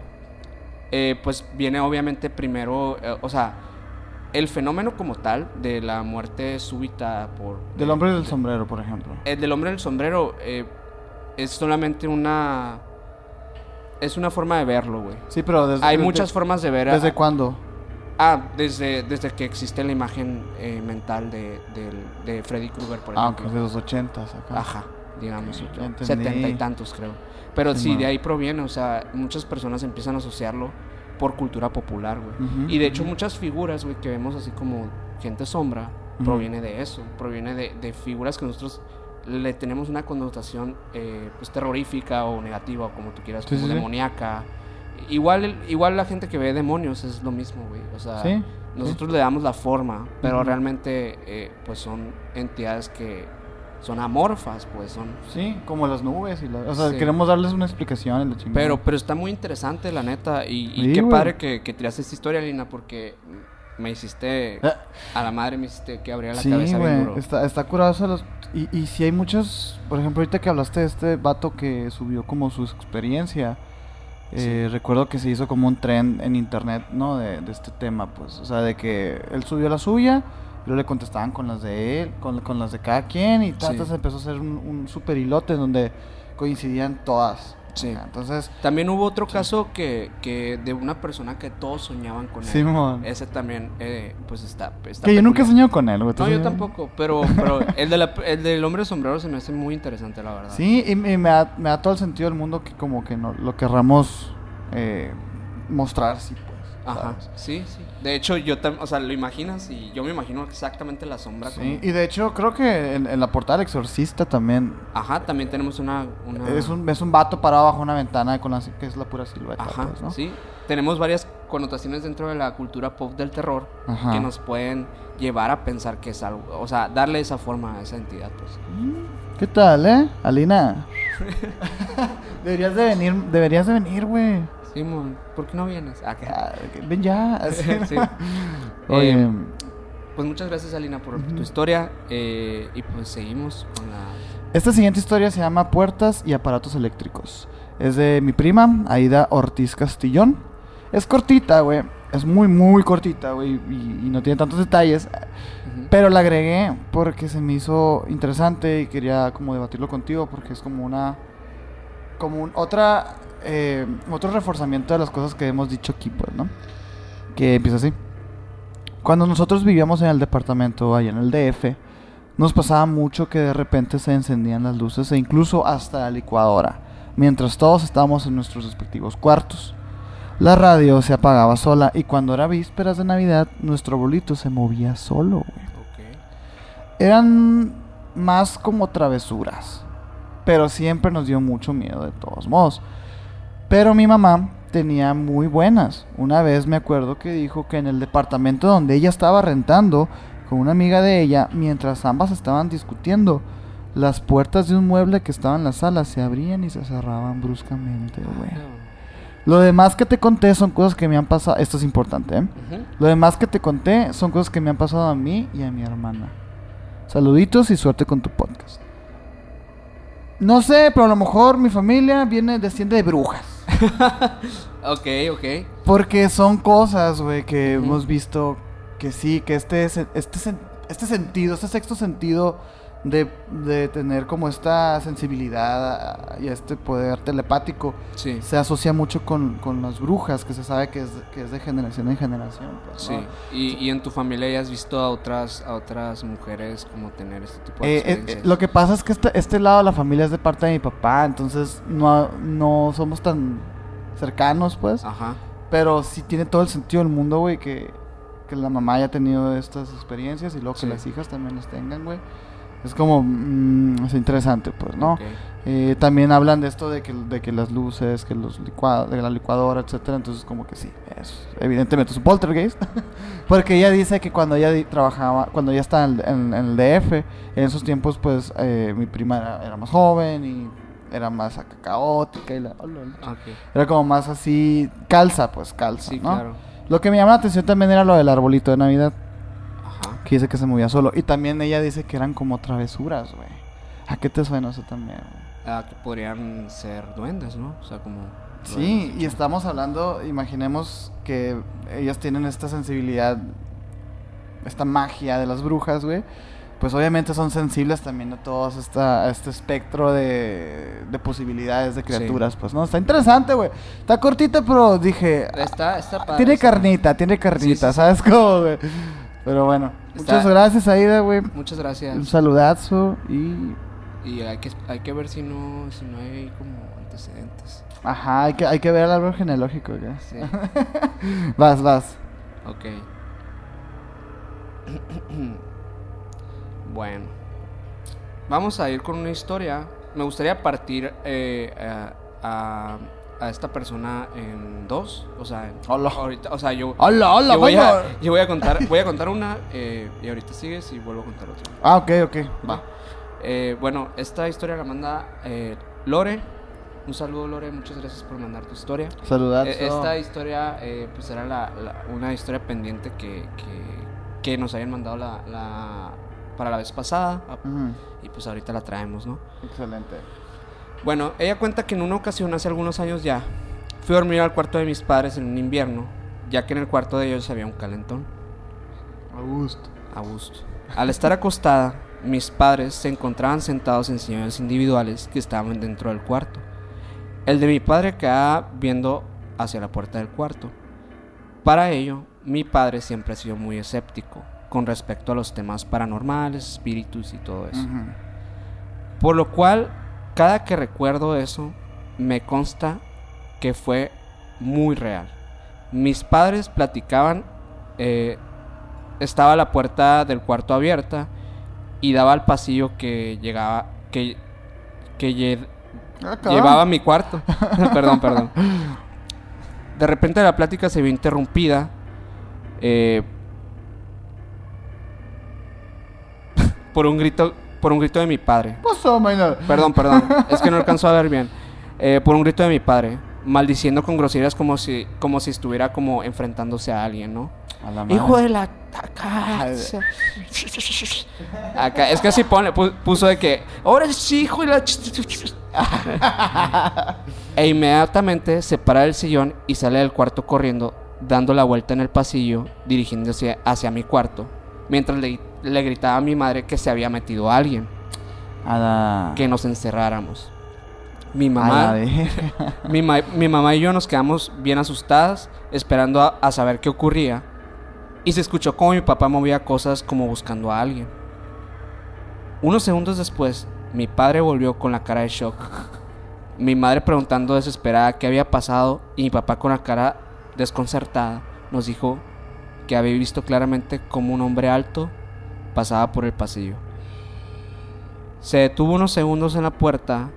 eh, pues viene obviamente primero, eh, o sea, el fenómeno como tal de la muerte súbita por... Del de- hombre del de- sombrero, por ejemplo. El del hombre del sombrero eh, es solamente una... Es una forma de verlo, güey. Sí, pero desde... Hay desde- muchas formas de ver... a- ¿Desde cuándo? Ah, desde, desde que existe la imagen eh, mental de, del- de Freddy Krueger, por Ah, ejemplo. ok, de los ochentas acá. Ajá, digamos, setenta y tantos creo. Pero Sí, de ahí proviene, o sea, muchas personas empiezan a asociarlo por cultura popular, güey. Y de hecho muchas figuras, güey, que vemos así como gente sombra, Ujú. proviene de eso, proviene de, de figuras que nosotros le tenemos una connotación eh, pues terrorífica o negativa, o como tú quieras, Sí, como sí, sí. demoníaca. Igual, igual la gente que ve demonios es lo mismo, güey. O sea, nosotros le damos la forma, pero realmente eh, pues son entidades que son amorfas, pues son... Sí, como las nubes y la... O sea, queremos darles una explicación en la chingada. Pero, pero está muy interesante, la neta. Y, y qué padre que, que tiraste esta historia, Lina, porque me hiciste... Eh, A la madre me hiciste que abría la cabeza bien güey, duro. está, está curado los- Y, y si hay muchos... Por ejemplo, ahorita que hablaste de este vato que subió como su experiencia... eh, recuerdo que se hizo como un tren en internet, ¿no? De, de este tema, pues. O sea, de que él subió la suya, y luego le contestaban con las de él, con, con las de cada quien, y tal, Sí. se empezó a hacer un, un super hilote en donde coincidían todas. Sí. Entonces, También hubo otro caso que, que de una persona que todos soñaban con él. Simón. Ese también, eh, pues está... está que yo nunca soñado con él, güey. ¿tú No, yo tampoco, pero, pero el, de la- el del hombre sombrero se me hace muy interesante, la verdad. Sí, y, y me, da, me da todo el sentido del mundo que como que no, lo querramos eh, mostrar, sí, pues. Ajá, ¿sabes? sí, sí. De hecho, yo también, o sea, lo imaginas y yo me imagino exactamente la sombra. Sí, como- y de hecho creo que en, en la portada del Exorcista también Ajá, también tenemos una... una... es, un, es un vato parado bajo una ventana con la, que es la pura silueta, Ajá, pues, ¿no? sí. Tenemos varias connotaciones dentro de la cultura pop del terror Ajá. que nos pueden llevar a pensar que es algo, o sea, darle esa forma a esa entidad, pues. ¿Qué tal, eh? Alina. deberías de venir, deberías de venir, güey. Simón, ¿por qué no vienes? Ah, que- Ah, Ven ya. así. Sí. Oye, Eh, Pues muchas gracias, Alina, por tu historia eh, y pues seguimos con la... Esta siguiente historia se llama Puertas y aparatos eléctricos. Es de mi prima, Aida Ortiz Castillón. Es cortita, güey. Es muy, muy cortita, güey. Y, y no tiene tantos detalles. Pero la agregué porque se me hizo interesante y quería como debatirlo contigo porque es como una... Como un- otra eh, otro reforzamiento de las cosas que hemos dicho aquí, pues, ¿no? Que empieza así. Cuando nosotros vivíamos en el departamento, allá en el DF, nos pasaba mucho que de repente se encendían las luces e incluso hasta la licuadora, mientras todos estábamos en nuestros respectivos cuartos. La radio se apagaba sola y cuando era vísperas de Navidad, nuestro bolito se movía solo, güey. Ok. Eran más como travesuras, pero siempre nos dio mucho miedo de todos modos. Pero mi mamá tenía muy buenas. Una vez me acuerdo que dijo que en el departamento donde ella estaba rentando con una amiga de ella, mientras ambas estaban discutiendo, las puertas de un mueble que estaba en la sala se abrían y se cerraban bruscamente, güey. Lo demás que te conté son cosas que me han pasado. Esto es importante, ¿eh? Lo demás que te conté son cosas que me han pasado a mí y a mi hermana. Saluditos y suerte con tu podcast. No sé, pero a lo mejor mi familia viene, desciende de brujas. Ok, ok. Porque son cosas, güey, que hemos visto que sí, que este, es- este, este sentido, este sexto sentido de, de tener como esta sensibilidad y este poder telepático Sí. se asocia mucho con, con las brujas, que se sabe que es, que es de generación en generación. pues, Sí. ¿no? Y, y en tu familia ya has visto a otras, a otras mujeres como tener este tipo de Eh, eh, eh, lo que pasa es que este, este lado de la familia es de parte de mi papá, entonces no, no somos tan cercanos, pues. Ajá. Pero sí tiene todo el sentido del mundo, güey, que, que la mamá haya tenido estas experiencias y luego que Sí. las hijas también las tengan, güey. Es como, mm, es interesante, pues, ¿no? Eh, también hablan de esto de que, de que las luces, que los licuados, de la licuadora, etcétera. Entonces, como que sí, es evidentemente es un poltergeist. Porque ella dice que cuando ella trabajaba, cuando ella estaba en, en- en el DF, en esos tiempos, pues eh, mi prima era, era más joven y era más caótica. Y la, Ok. era como más así, calza, pues calza, Sí, ¿no? claro. Lo que me llama la atención también era lo del arbolito de Navidad, Ajá. que dice que se movía solo. Y también ella dice que eran como travesuras, güey. ¿A qué te suena eso también? güey? Ah, que podrían ser duendes, ¿no? O sea, como... Sí, y estamos hablando, imaginemos que ellas tienen esta sensibilidad, esta magia de las brujas, güey. Pues obviamente son sensibles también a todo esta, a este espectro de, de posibilidades de criaturas, pues, ¿no? Está interesante, güey. Está cortita, pero dije, Está, está padre, tiene está- carnita, tiene carnita, sí, sí. ¿sabes cómo, güey? Pero bueno, Está- muchas gracias, Aida, güey. Muchas gracias. Un saludazo y... Y hay que, hay que ver si no, si no hay como antecedentes. Ajá, hay que, hay que ver el árbol genealógico, güey. Sí. Vas, vas. Ok. bueno. Vamos a ir con una historia. Me gustaría partir eh, a, a- a esta persona en dos. O sea, Hola. ahorita, o sea, yo, Hola, hola, yo, voy a, yo voy a contar, voy a contar una eh, y ahorita sigues y vuelvo a contar otra. Ah, ok, ok. Va. Eh, bueno, esta historia la manda eh, Lore. Un saludo, Lore. Muchas gracias por mandar tu historia. Saludazo. Eh, Esta historia, eh, pues era la, la- una historia pendiente que, que, que nos habían mandado la, la- para la vez pasada. ah, Ujú, Y pues ahorita la traemos, ¿no? Excelente. Bueno, ella cuenta que en una ocasión, hace algunos años ya, fui a dormir al cuarto de mis padres en un invierno, ya que en el cuarto de ellos había un calentón. A gusto. A gusto. Al estar acostada, mis padres se encontraban sentados en sillones individuales que estaban dentro del cuarto. El de mi padre quedaba viendo hacia la puerta del cuarto. Para ello, mi padre siempre ha sido muy escéptico con respecto a los temas paranormales, espíritus y todo eso. Por lo cual, cada que recuerdo eso, me consta que fue muy real. Mis padres platicaban, eh, estaba la puerta del cuarto abierta y daba al pasillo que llegaba, que, que lle- Ah, llevaba a mi cuarto. perdón, perdón. De repente la plática se vio interrumpida. eh, por un grito, por un grito de mi padre. Perdón, perdón. Es que no alcanzó a ver bien. Eh, por un grito de mi padre. Maldiciendo con groserías como si, como si estuviera como enfrentándose a alguien, ¿no? A la. Hijo de la... Acá, acá, es que así pone, pu- puso de que... Ahora sí, hijo de la... e inmediatamente se para del sillón y sale del cuarto corriendo, dando la vuelta en el pasillo, dirigiéndose hacia mi cuarto, mientras le, le gritaba a mi madre que se había metido alguien A la... que nos encerráramos. Mi mamá, mi, ma- mi mamá y yo nos quedamos bien asustadas, esperando a, a saber qué ocurría. Y se escuchó como mi papá movía cosas como buscando a alguien. Unos segundos después, mi padre volvió con la cara de shock. Mi madre preguntando desesperada qué había pasado y mi papá con la cara desconcertada nos dijo que había visto claramente como un hombre alto pasaba por el pasillo. Se detuvo unos segundos en la puerta,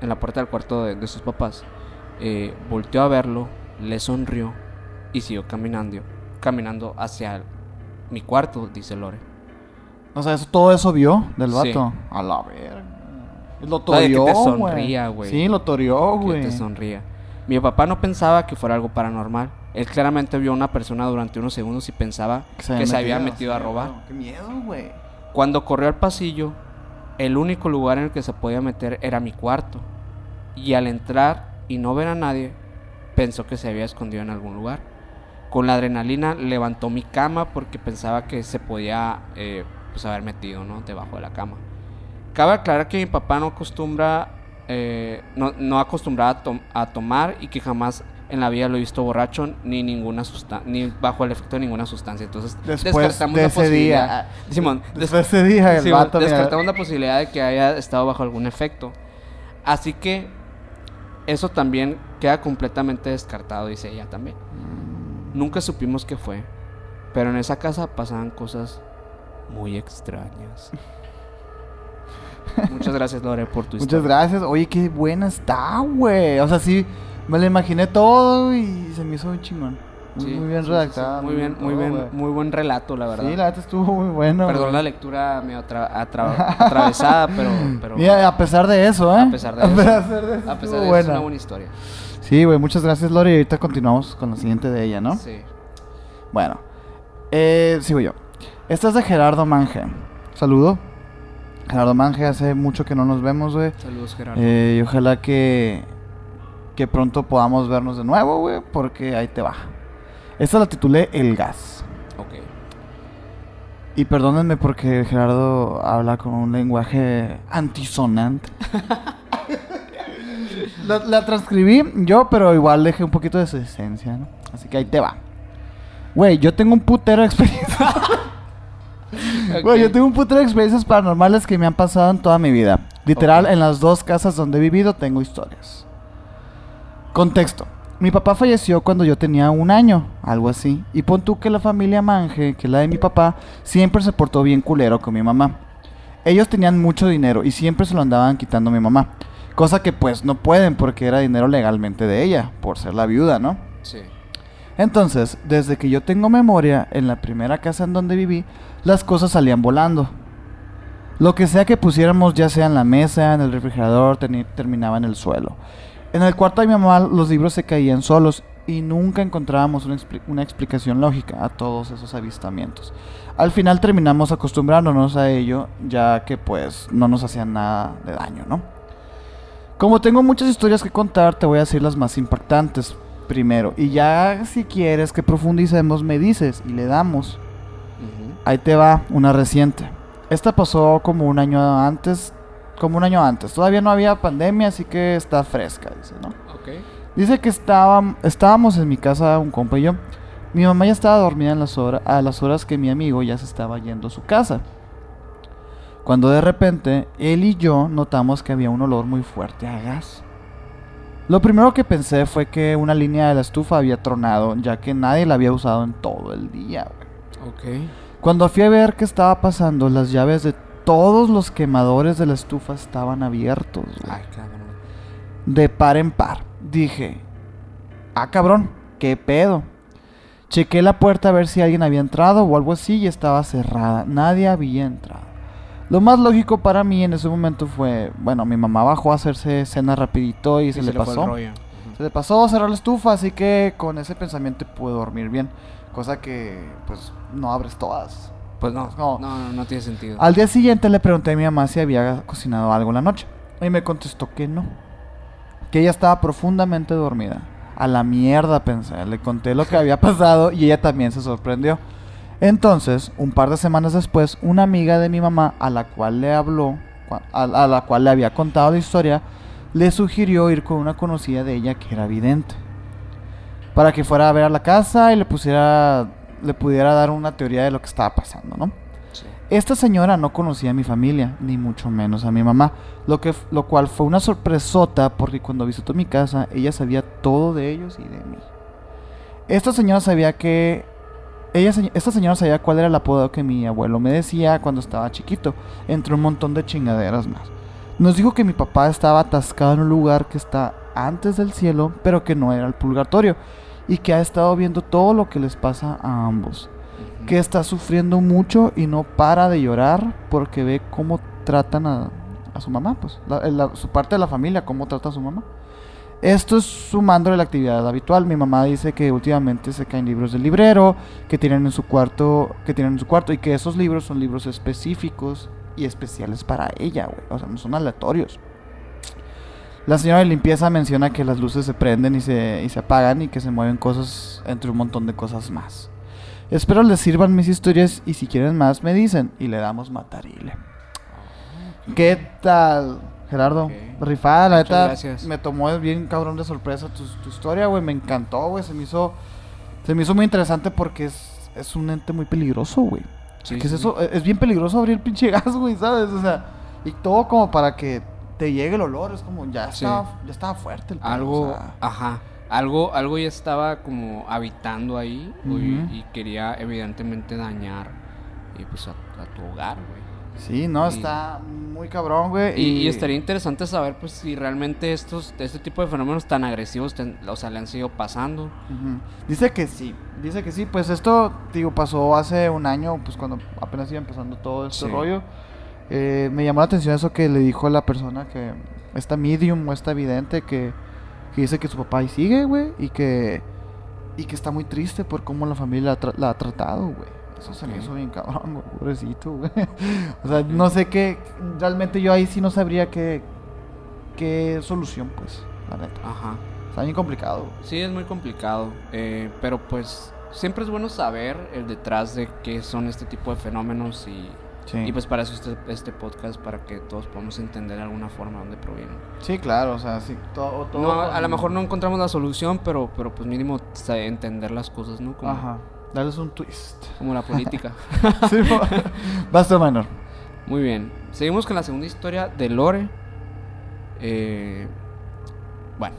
en la puerta del cuarto de, de sus papás. Eh, volteó a verlo, le sonrió y siguió caminando, caminando hacia el- mi cuarto, dice Lore. O sea, eso, todo eso vio del Sí. vato. A la verga. Lo de que te güey. sonría, güey. Sí, lo toreó, que güey. te sonría. Mi papá no pensaba que fuera algo paranormal. Él claramente vio a una persona durante unos segundos y pensaba que se había metido, a robar. güey. Qué miedo, güey. Cuando corrió al pasillo, el único lugar en el que se podía meter era mi cuarto. Y al entrar y no ver a nadie, pensó que se había escondido en algún lugar. Con la adrenalina levantó mi cama porque pensaba que se podía eh, pues haber metido ¿no? debajo de la cama. Cabe aclarar que mi papá no acostumbra, eh, no, no acostumbraba a, a tomar y que jamás en la vida lo he visto borracho ni ninguna sustan- ni bajo el efecto de ninguna sustancia. Entonces Después descartamos de la ese posibilidad. día. Simón, des- de ese día, el Sí, vato, mira, descartamos la posibilidad de que haya estado bajo algún efecto. Así que eso también queda completamente descartado, dice ella también. Nunca supimos qué fue, pero en esa casa pasaban cosas muy extrañas. Muchas gracias, Lore, por tu Muchas historia. gracias. Oye, qué buena está, güey. O sea, sí, me lo imaginé todo y se me hizo muy chingón. Muy, Sí, muy bien redactada. sí. Muy bien, muy bien, muy buen relato, la verdad. Sí, la neta estuvo muy bueno. Perdón la lectura medio atra- atra- atravesada, pero, pero Mira, a pesar de eso, ¿eh? a pesar de eso, pesar de eso, a pesar de eso es buena. una buena historia. Sí, güey, muchas gracias, Lori. Y ahorita continuamos con la siguiente de ella, ¿no? Sí. Bueno, eh, sigo yo. Esta es de Gerardo Manje. Saludo. Gerardo Manje, hace mucho que no nos vemos, güey. Saludos, Gerardo. Eh, y ojalá que, que pronto podamos vernos de nuevo, güey, porque ahí te va. Esta la titulé El Gas. Ok. Y perdónenme porque Gerardo habla con un lenguaje antisonante. la, la transcribí yo, pero igual dejé un poquito de su esencia, ¿no? Así que ahí te va. Güey, yo tengo un putero de experiencia. Güey, yo tengo un putero de experiencias paranormales que me han pasado en toda mi vida. Literal, Ok. en las dos casas donde he vivido tengo historias. Contexto. Mi papá falleció cuando yo tenía un año, algo así. Y pon tú que la familia Manje, que es la de mi papá, siempre se portó bien culero con mi mamá. Ellos tenían mucho dinero y siempre se lo andaban quitando a mi mamá. Cosa que pues no pueden porque era dinero legalmente de ella, por ser la viuda, ¿no? Sí. Entonces, desde que yo tengo memoria, en la primera casa en donde viví, las cosas salían volando. Lo que sea que pusiéramos, ya sea en la mesa, en el refrigerador, terminaba en el suelo. En el cuarto de mi mamá los libros se caían solos y nunca encontrábamos una, expli- una explicación lógica a todos esos avistamientos. Al final terminamos acostumbrándonos a ello, ya que pues no nos hacían nada de daño, ¿no? Como tengo muchas historias que contar, te voy a decir las más impactantes primero. Y ya si quieres que profundicemos, me dices y le damos. Ahí te va una reciente. Esta pasó como un año antes, como un año antes. Todavía no había pandemia, así que está fresca, dice, ¿no? Ok. Dice que estaba, estábamos en mi casa, un compa y yo. Mi mamá ya estaba dormida en las horas, a las horas que mi amigo ya se estaba yendo a su casa. Cuando de repente él y yo notamos que había un olor muy fuerte a gas. Lo primero que pensé fue que una línea de la estufa había tronado, ya que nadie la había usado en todo el día. güey. Ok. Cuando fui a ver qué estaba pasando, las llaves de todos los quemadores de la estufa estaban abiertos. güey Ay, cabrón. de par en par. Dije, ah cabrón, qué pedo. Chequé la puerta a ver si alguien había entrado o algo así y estaba cerrada. Nadie había entrado. Lo más lógico para mí en ese momento fue, bueno, mi mamá bajó a hacerse cena rapidito y, se, le pasó. Se le pasó a cerrar la estufa, así que con ese pensamiento pude dormir bien. Cosa que, pues, no abres todas. Pues no, No. no, no, tiene sentido. Al día siguiente le pregunté a mi mamá si había cocinado algo en la noche. Y me contestó que no. Que ella estaba profundamente dormida. A la mierda pensé. Le conté lo que había pasado y ella también se sorprendió. Entonces, un par de semanas después, una amiga de mi mamá, a la cual le habló, a, a la cual le había contado la historia, le sugirió ir con una conocida de ella que era vidente. Para que fuera a ver a la casa y le pusiera le pudiera dar una teoría de lo que estaba pasando, ¿no? Sí. Esta señora no conocía a mi familia, ni mucho menos a mi mamá, lo, que, lo cual fue una sorpresota porque cuando visitó mi casa ella sabía todo de ellos y de mí. Esta señora sabía que... Ella, esta señora sabía cuál era el apodo que mi abuelo me decía cuando estaba chiquito, entre un montón de chingaderas más. Nos dijo que mi papá estaba atascado en un lugar que está antes del cielo, pero que no era el purgatorio, y que ha estado viendo todo lo que les pasa a ambos que está sufriendo mucho y no para de llorar porque ve cómo tratan a, a su mamá, pues, la- su parte de la familia, cómo trata a su mamá. Esto es sumándole la actividad habitual. Mi mamá dice que últimamente se caen libros del librero, que tienen en su cuarto, que tienen en su cuarto y que esos libros son libros específicos y especiales para ella, güey. O sea, no son aleatorios. La señora de limpieza menciona que las luces se prenden y se, y se apagan y que se mueven cosas entre un montón de cosas más. Espero les sirvan mis historias y si quieren más me dicen y le damos matarile. ¿Qué tal, Gerardo? Ok. Rifada, la neta. Me tomó bien cabrón de sorpresa tu, tu historia, güey. Me encantó, güey. Se me hizo, se me hizo muy interesante porque es, es un ente muy peligroso, güey. Sí, ¿Qué es eso? Es bien peligroso abrir pinche gas, güey, ¿sabes? O sea, y todo como para que te llegue el olor. Es como, ya Sí. estaba, ya estaba fuerte el pedo, Algo, o sea. ajá, algo, algo ya estaba como habitando ahí y- quería evidentemente dañar y pues a, a tu hogar, güey. Sí, no, Y- está muy cabrón, güey. Y, y estaría interesante saber pues si realmente estos, este tipo de fenómenos tan agresivos, ten- o sea, le han sido pasando. Dice que sí, dice que sí, pues esto, digo, pasó hace un año, pues cuando apenas iba empezando todo este Sí. rollo. Eh, me llamó la atención eso que le dijo la persona que, esta medium o esta vidente que, que dice que su papá ahí sigue, güey, y que, y que está muy triste por cómo la familia la, tra- la ha tratado, güey. Eso se me hizo bien cabrón, güey, pobrecito, güey. O sea, no sé qué, realmente yo ahí sí no sabría qué, qué solución, pues, la neta. Ajá. Está bien complicado, güey. Sí, es muy complicado, eh, pero pues siempre es bueno saber el detrás de qué son este tipo de fenómenos y, Sí. y pues para eso este, este podcast, para que todos podamos entender de alguna forma dónde provienen. Sí, claro, o sea, sí, todo, todo No, a lo mejor no encontramos la solución, pero, pero pues mínimo entender las cosas, ¿no? Como, Ajá, darles un twist. como la política. sí, Basta, menor. Muy bien. Seguimos con la segunda historia de Lore. Eh, bueno.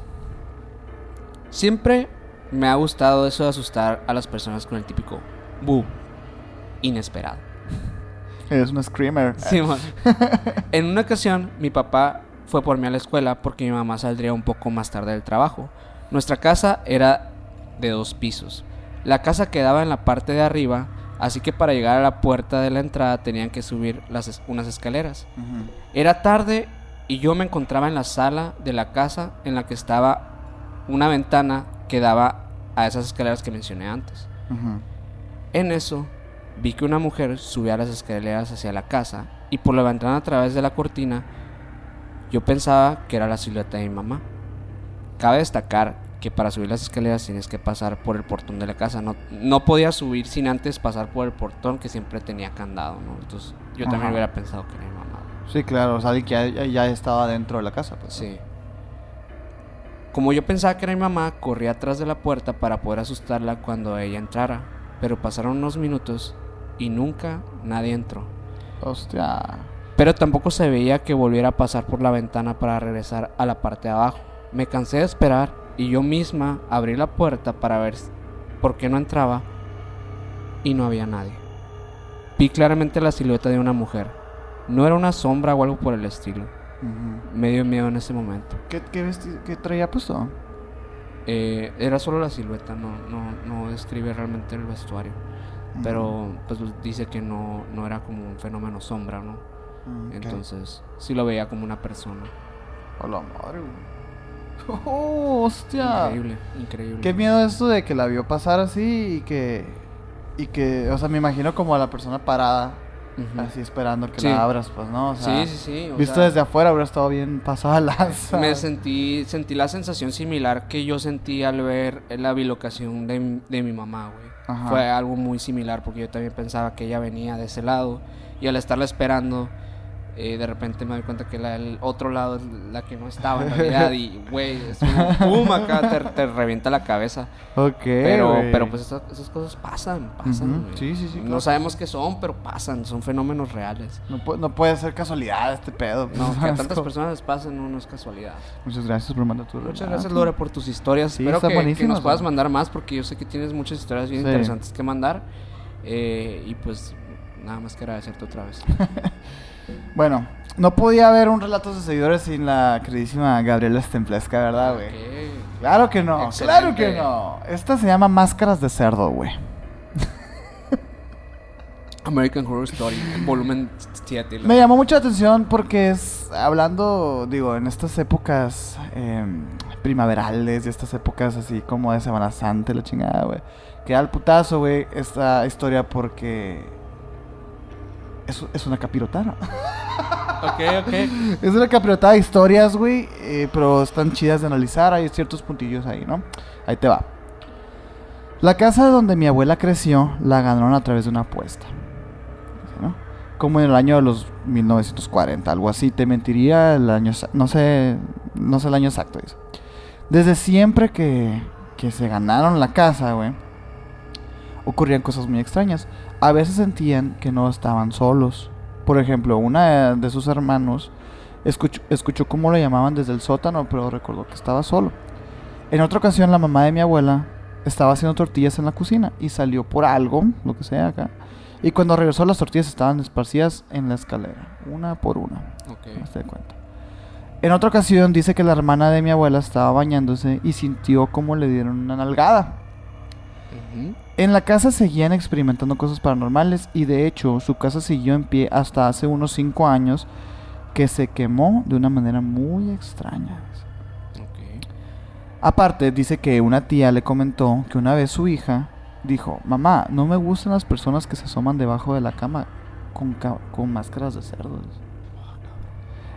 Siempre me ha gustado eso de asustar a las personas con el típico bu inesperado. Eres un screamer. Simón. en una ocasión, mi papá fue por mí a la escuela porque mi mamá saldría un poco más tarde del trabajo. Nuestra casa era de dos pisos. La casa quedaba en la parte de arriba, así que para llegar a la puerta de la entrada tenían que subir las es- unas escaleras. Era tarde y yo me encontraba en la sala de la casa en la que estaba una ventana que daba a esas escaleras que mencioné antes. En eso, vi que una mujer subía las escaleras hacia la casa y por la ventana a través de la cortina, yo pensaba que era la silueta de mi mamá. Cabe destacar que para subir las escaleras tienes que pasar por el portón de la casa. No, no podía subir sin antes pasar por el portón que siempre tenía candado, ¿no? Entonces yo también hubiera pensado que era mi mamá. Sí, claro, o sea, que ya, ya- ya estaba dentro de la casa. Pues. Sí. Como yo pensaba que era mi mamá, corrí atrás de la puerta para poder asustarla cuando ella entrara. Pero pasaron unos minutos y nunca nadie entró. Hostia. Pero tampoco se veía que volviera a pasar por la ventana para regresar a la parte de abajo. Me cansé de esperar y yo misma abrí la puerta para ver por qué no entraba y no había nadie. Vi claramente la silueta de una mujer. No era una sombra o algo por el estilo. Ujú. Me dio miedo en ese momento. ¿Qué, qué, qué traía puesto? Eh, era solo la silueta, no, no, no describe realmente el vestuario. Pero pues dice que no, no era como un fenómeno sombra, ¿no? Ok. Entonces sí lo veía como una persona. A la madre, güey. Oh, hostia. Increíble, increíble. Qué miedo esto de que la vio pasar así y que. Y que, o sea, me imagino como a la persona parada, así esperando que Sí. la abras, pues, ¿no? O sea, sí, sí, sí. o Visto sea, desde afuera hubiera estado bien pasada lanza. Me sentí, sentí la sensación similar que yo sentí al ver la bilocación de, de mi mamá, güey. Ajá. Fue algo muy similar porque yo también pensaba que ella venía de ese lado y al estarla esperando eh, de repente me doy cuenta que la, el otro lado es la que no estaba en realidad y, güey, es como, pum, acá te, te revienta la cabeza. Ok. Pero, pero pues esas, esas cosas pasan, pasan. Sí, sí, sí, No claro. sabemos qué son, pero pasan, son fenómenos reales. No, no puede ser casualidad este pedo. No, que a tantas personas les pasen no, no es casualidad. Muchas gracias por mandar tu Muchas relato. gracias, Lore, por tus historias. Sí, Espero que, que nos puedas mandar más porque yo sé que tienes muchas historias bien Sí. interesantes que mandar. Eh, y pues nada más que agradecerte otra vez. Bueno, no podía haber un relato de seguidores sin la queridísima Gabriela Stemplesca, ¿verdad, güey? Ok. Claro que no, claro que no. Esta se llama Máscaras de Cerdo, güey. American Horror Story, volumen 7. Me llamó mucho la atención porque es hablando, digo, en estas épocas em, primaverales y estas épocas así como de Semana Santa, la chingada, güey. Que al putazo, güey, esta historia porque es, es una capirotada. Ok, ok. Es una capirotada de historias, güey, eh, pero están chidas de analizar. Hay ciertos puntillos ahí, ¿no? Ahí te va. La casa donde mi abuela creció la ganaron a través de una apuesta. ¿no? Como en el año de los 1940, algo así. Te mentiría el año, no sé, no sé el año exacto. Dice. Desde siempre que, que se ganaron la casa, güey, ocurrían cosas muy extrañas. A veces sentían que no estaban solos. Por ejemplo, una de sus hermanos escuchó, escuchó cómo le llamaban desde el sótano, pero recordó que estaba solo. En otra ocasión, la mamá de mi abuela estaba haciendo tortillas en la cocina y salió por algo, lo que sea acá. Y cuando regresó, las tortillas estaban esparcidas en la escalera, una por una. Ok. Hazte de cuenta. En otra ocasión dice que la hermana de mi abuela estaba bañándose y sintió como le dieron una nalgada. En la casa seguían experimentando cosas paranormales y de hecho su casa siguió en pie hasta hace unos 5 años que se quemó de una manera muy extraña. Aparte dice que una tía le comentó que una vez su hija dijo, mamá, no me gustan las personas que se asoman debajo de la cama con, ca- con máscaras de cerdos.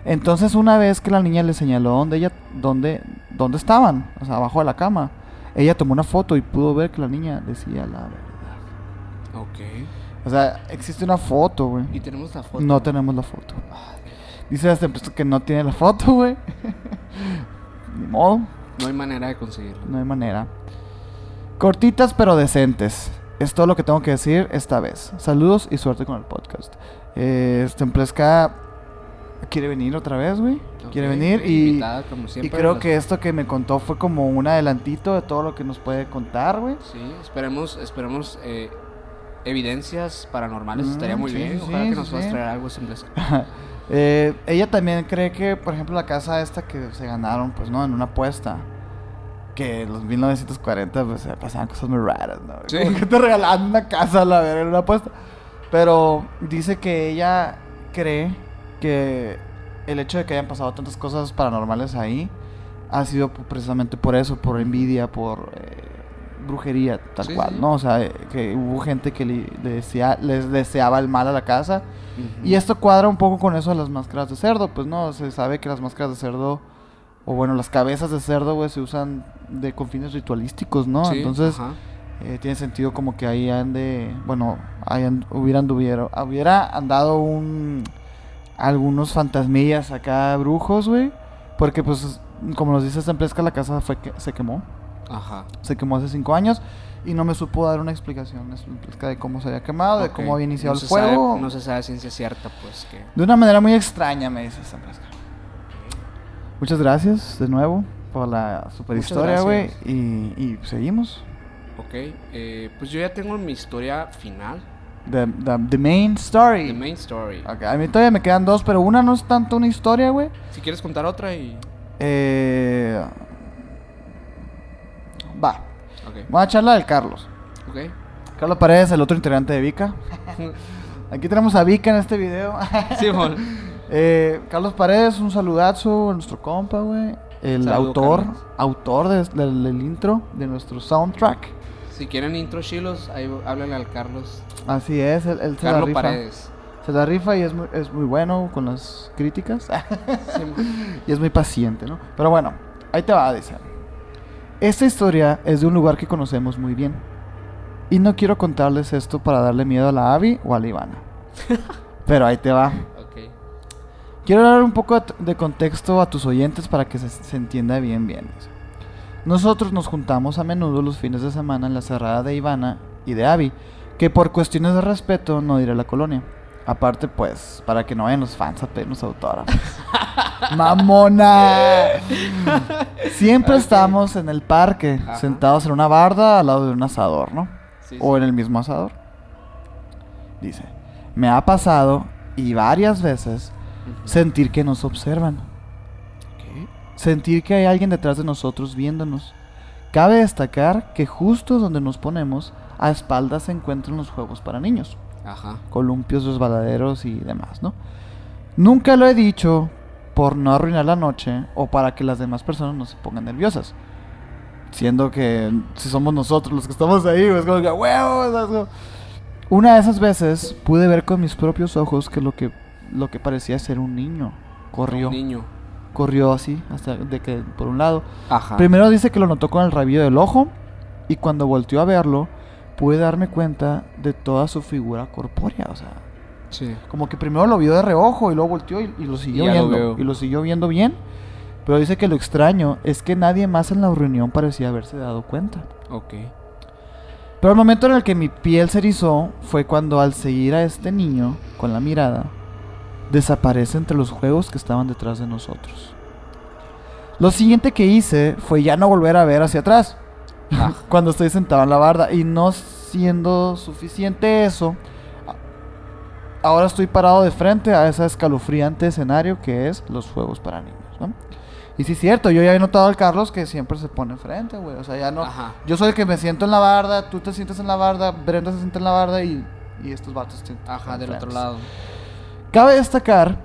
Entonces una vez que la niña le señaló dónde ella, dónde, dónde estaban, o sea, abajo de la cama, ella tomó una foto y pudo ver que la niña decía la verdad. Ok. O sea, existe una foto, güey. Y tenemos la foto. No tenemos la foto. Dice hasta empresa que no tiene la foto, güey. Ni modo, No hay manera de conseguirlo. no hay manera. Cortitas pero decentes. Es todo lo que tengo que decir esta vez. Saludos y suerte con el podcast. Eh, quiere venir otra vez, güey. Quiere Ok, venir y, invitada, como y siempre, creo las- que esto que me contó fue como un adelantito de todo lo que nos puede contar, güey. Sí, esperemos, esperemos eh, evidencias paranormales. Mm, Estaría muy sí, bien. Ojalá sí, que nos puedas sí. traer algo simplesco. Eh, ella también cree que, por ejemplo, la casa esta que se ganaron, pues, ¿no? En una apuesta. Que en los 1940, pues, pasaban cosas muy raras, ¿no? Sí. Como que te regalaban una casa a la ver en una apuesta. Pero dice que ella cree que el hecho de que hayan pasado tantas cosas paranormales ahí ha sido precisamente por eso, por envidia, por eh, brujería, tal Sí, cual, sí. ¿no? O sea, que hubo gente que le, le desea- les deseaba el mal a la casa. Y esto cuadra un poco con eso de las máscaras de cerdo, pues no, se sabe que las máscaras de cerdo, o bueno, las cabezas de cerdo, güey, se usan de con fines ritualísticos, ¿no? Sí, Entonces, eh, tiene sentido como que ahí han de, bueno, hayan, hubieran anduviero- hubiera andado un, algunos fantasmillas acá brujos, güey, porque pues, como nos dice esta empresa, la casa fue que se quemó, Ajá. se quemó hace cinco años. Y no me supo dar una explicación explica de cómo se había quemado, de cómo había iniciado no el sabe- fuego. no se sabe ciencia cierta, pues que. De una manera muy extraña, me dice esta empresa. Muchas gracias de nuevo por la super Muchas historia, güey. Y, y seguimos. Ok, eh, pues yo ya tengo mi historia final. The, the, the main story. The main story. A mí todavía me quedan dos, pero una no es tanto una historia, güey. Si quieres contar otra y. Eh, va. Ok. Voy a echarla del Carlos. Ok. Carlos Paredes, el otro integrante de Vika. Aquí tenemos a Vika en este video. Sí. Eh, Carlos Paredes, un saludazo a nuestro compa, güey. El Saludo, autor, Carlos. autor de- del, del intro de nuestro soundtrack. Si quieren intro chilos, ahí háblenle al Carlos. Así es, él, él se la rifa. Paredes. Se la rifa y es muy, es muy bueno con las críticas. Y es muy paciente, ¿no? Pero bueno, ahí te va, dice. Esta historia es de un lugar que conocemos muy bien. Y no quiero contarles esto para darle miedo a la Abby o a la Ivana. Pero ahí te va. ok. Quiero dar un poco de- contexto a tus oyentes para que se, se entienda bien bien. Nosotros nos juntamos a menudo los fines de semana en la cerrada de Ivana y de Abby, que por cuestiones de respeto no diré la colonia. Aparte, pues, para que no vayan los fans a pedirnos autógrafos. ¡Mamona! Siempre estamos en el parque, Ajá. sentados en una barda al lado de un asador, ¿no? Sí, o en el mismo asador. Dice, me ha pasado y varias veces sentir que nos observan, sentir que hay alguien detrás de nosotros viéndonos. Cabe destacar que justo donde nos ponemos, a espaldas se encuentran los juegos para niños, Ajá. columpios, resbaladeros y demás, ¿no? Nunca lo he dicho por no arruinar la noche o para que las demás personas no se pongan nerviosas. Siendo que si somos nosotros los que estamos ahí, es como que huevos. Una de esas veces pude ver con mis propios ojos que lo que lo que parecía ser un niño corrió, Un niño. corrió así hasta de que por un lado. Ajá. Primero dice que lo notó con el rabillo del ojo y cuando volteó a verlo pude darme cuenta de toda su figura corpórea, o sea, Sí. como que primero lo vio de reojo y luego volteó y, y lo siguió ya viendo. y lo siguió viendo bien. Pero dice que lo extraño es que nadie más en la reunión parecía haberse dado cuenta. Ok. Pero el momento en el que mi piel se erizó fue cuando al seguir a este niño con la mirada, desaparece entre los juegos que estaban detrás de nosotros. Lo siguiente que hice fue ya no volver a ver hacia atrás Ah, cuando estoy sentado en la barda y no siendo suficiente eso, ahora estoy parado de frente a ese escalofriante escenario que es los juegos para niños, ¿no? Y sí es cierto, yo ya he notado al Carlos que siempre se pone enfrente, güey, o sea, ya no... Ajá. Yo soy el que me siento en la barda, tú te sientes en la barda, Brenda se siente en la barda y, y estos vatos sientan Ajá, del otro lado. Cabe destacar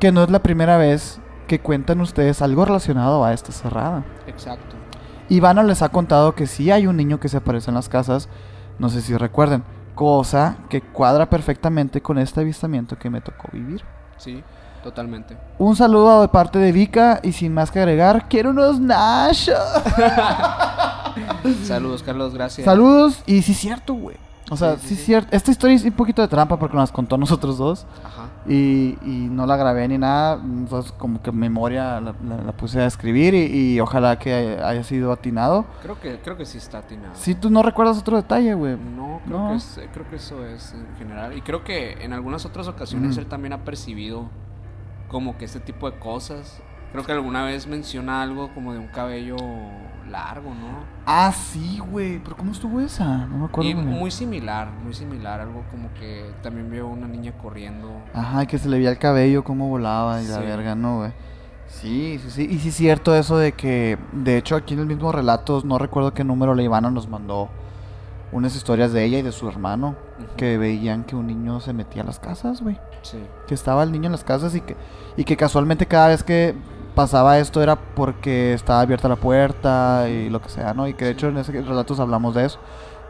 que no es la primera vez que cuentan ustedes algo relacionado a esta cerrada. Exacto. Ivana les ha contado que sí hay un niño que se aparece en las casas, no sé si recuerden, cosa que cuadra perfectamente con este avistamiento que me tocó vivir. Sí, totalmente. Un saludo de parte de Vika y sin más que agregar, quiero unos Nash. Saludos, Carlos, gracias. Saludos y sí es cierto, güey. O sea, Sí, sí, sí, sí. cierto. Esta historia es un poquito de trampa porque nos contó nosotros dos. Ajá. Y, y no la grabé ni nada. Entonces, como que memoria la, la- la puse a escribir y, y ojalá que haya sido atinado. Creo que, creo que sí está atinado. Si tú no recuerdas otro detalle, güey. No, creo, No. Que es- creo que eso es en general. Y creo que en algunas otras ocasiones Ujú. él también ha percibido como que este tipo de cosas. Creo que alguna vez menciona algo como de un cabello largo, ¿no? Ah, sí, güey. Pero ¿cómo estuvo esa? No me acuerdo. Y muy similar, muy similar. Algo como que también vio una niña corriendo. Ajá, que se le veía el cabello, cómo volaba y la verga, ¿no, güey? Sí, sí, sí. Y sí es cierto eso de que, de hecho, aquí en el mismo relato, no recuerdo qué número la Ivana nos mandó unas historias de ella y de su hermano que veían que un niño se metía a las casas, güey. Sí. Que estaba el niño en las casas y que, y que casualmente cada vez que pasaba esto era porque estaba abierta la puerta y lo que sea, ¿no? Y que de hecho en ese relatos hablamos de eso.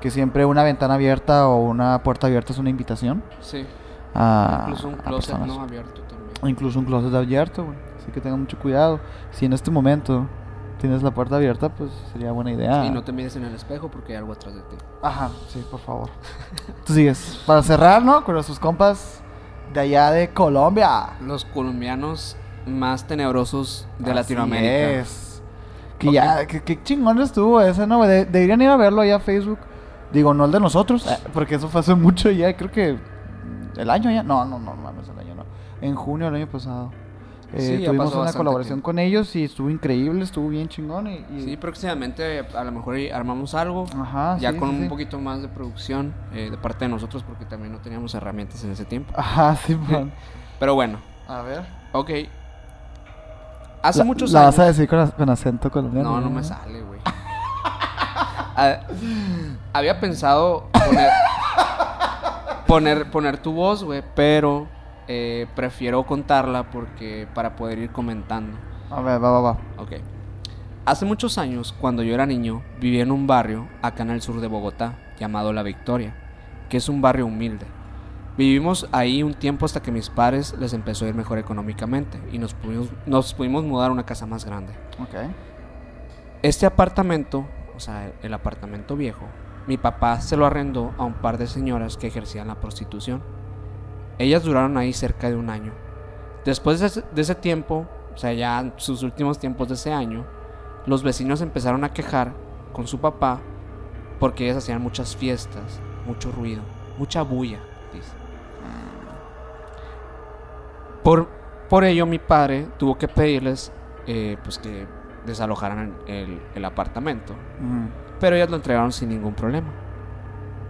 Que siempre una ventana abierta o una puerta abierta es una invitación Sí. a, Incluso un closet no abierto también. O incluso un closet abierto, güey. Así que tengan mucho cuidado. Si en este momento tienes la puerta abierta, pues sería buena idea. Y no te mires en el espejo porque hay algo atrás de ti. Ajá, sí, por favor. Tú sigues. Para cerrar, ¿no? Con nuestros compas de allá de Colombia. Los colombianos más tenebrosos de Así Latinoamérica. es. Que ya, que, que chingón estuvo ese, ¿no? De- deberían ir a verlo allá a Facebook. Digo, no el de nosotros, eh, porque eso fue hace mucho ya, creo que el año ya. No, no, no, no mames, el año no. En junio del año pasado. Eh, Sí, tuvimos una colaboración tiempo. con ellos y estuvo increíble, estuvo bien chingón. Y, y- Sí, próximamente a lo mejor armamos algo. Ajá, ya sí, con sí, un poquito más de producción eh, de parte de nosotros porque también no teníamos herramientas en ese tiempo. Ajá, sí, man. Pero bueno, A ver. ok. Hace La- muchos la años. vas a decir con, con acento colombiano. No, no me sale, güey. Había pensado poner, poner, poner tu voz, güey, pero eh, prefiero contarla porque para poder ir comentando. A ver, va, va, va. Ok. Hace muchos años, cuando yo era niño, vivía en un barrio acá en el sur de Bogotá, llamado La Victoria, que es un barrio humilde. Vivimos ahí un tiempo hasta que mis padres les empezó a ir mejor económicamente y nos pudimos, nos pudimos mudar a una casa más grande. Este apartamento, o sea, el apartamento viejo, mi papá se lo arrendó a un par de señoras que ejercían la prostitución. Ellas duraron ahí cerca de un año. Después de ese, de ese tiempo, o sea, ya en sus últimos tiempos de ese año, los vecinos empezaron a quejar con su papá porque ellos hacían muchas fiestas, mucho ruido, mucha bulla, Por, por ello mi padre tuvo que pedirles eh, pues que desalojaran el, el apartamento. Pero ellas lo entregaron sin ningún problema.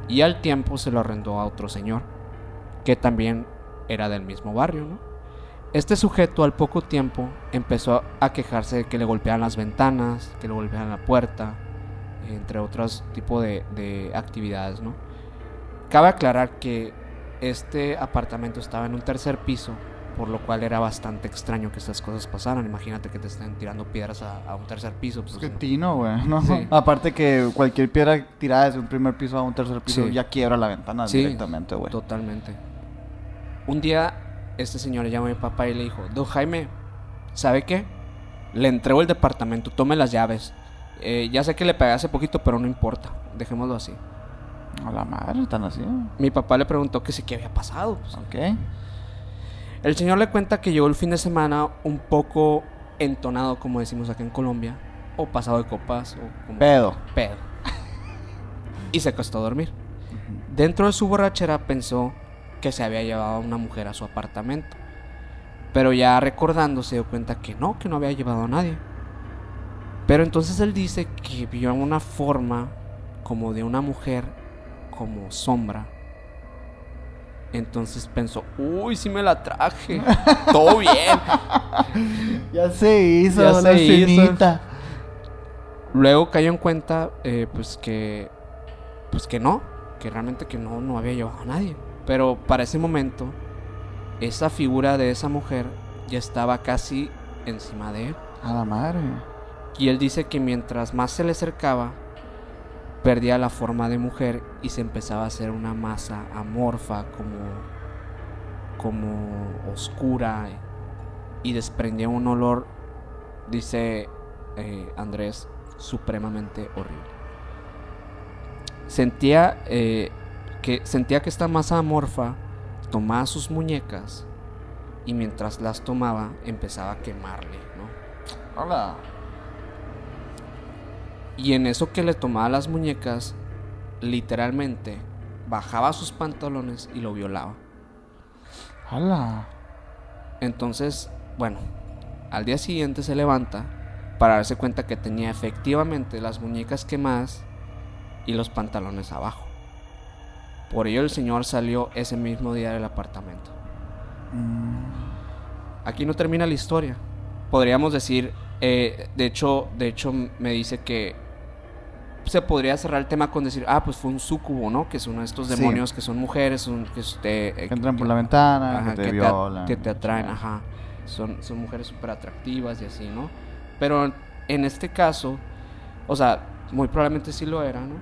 Y al tiempo se lo arrendó a otro señor, que también era del mismo barrio, ¿no? Este sujeto al poco tiempo empezó a quejarse de que le golpeaban las ventanas, que le golpeaban la puerta, entre otros tipos de, de actividades, ¿no? Cabe aclarar que este apartamento estaba en un tercer piso, por lo cual era bastante extraño que estas cosas pasaran. Imagínate que te estén tirando piedras a, a un tercer piso. Pues, no. tino, güey, ¿no? Sí. Aparte que cualquier piedra tirada desde un primer piso a un tercer piso Sí. ya quiebra la ventana Sí, directamente, güey. Totalmente. Un día, este señor le llamó a mi papá y le dijo: Don Jaime, ¿sabe qué? Le entrego el departamento, tome las llaves. Eh, ya sé que le pegué hace poquito, pero no importa. Dejémoslo así. A la madre, tan así. Mi papá le preguntó que sí, qué había pasado. pues. Ok. El señor le cuenta que llegó el fin de semana un poco entonado, como decimos acá en Colombia, o pasado de copas, o como Pedo. pedo. y se acostó a dormir. Dentro de su borrachera pensó que se había llevado a una mujer a su apartamento. Pero ya recordando se dio cuenta que no, que no había llevado a nadie. Pero entonces él dice que vio una forma como de una mujer, como sombra. Entonces pensó, uy, sí me la traje. Todo bien. Ya se hizo Ya la se hizo. cenita. Luego cayó en cuenta, eh, pues que, pues que no, que realmente que no, no había llevado a nadie. Pero para ese momento, esa figura de esa mujer ya estaba casi encima de él. A la madre. Y él dice que mientras más se le acercaba, perdía la forma de mujer y se empezaba a hacer una masa amorfa, como, como oscura, y desprendía un olor, dice eh, Andrés, supremamente horrible. Sentía eh, que sentía que esta masa amorfa tomaba sus muñecas y mientras las tomaba empezaba a quemarle, ¿no? Hola. Y en eso que le tomaba las muñecas, literalmente bajaba sus pantalones y lo violaba. Hola. Entonces, bueno, al día siguiente se levanta para darse cuenta que tenía efectivamente las muñecas quemadas y los pantalones abajo. Por ello el señor salió ese mismo día del apartamento. Aquí no termina la historia. Podríamos decir, eh, de hecho, de hecho me dice que se podría cerrar el tema con decir, ah, pues fue un sucubo, ¿no? Que son estos Sí. demonios que son mujeres, son, que, eh, Que entran por la ventana, Ajá, que te que, te, violan. que te atraen, ajá. Son, son mujeres súper atractivas y así, ¿no? Pero en este caso, o sea, muy probablemente sí lo era, ¿no?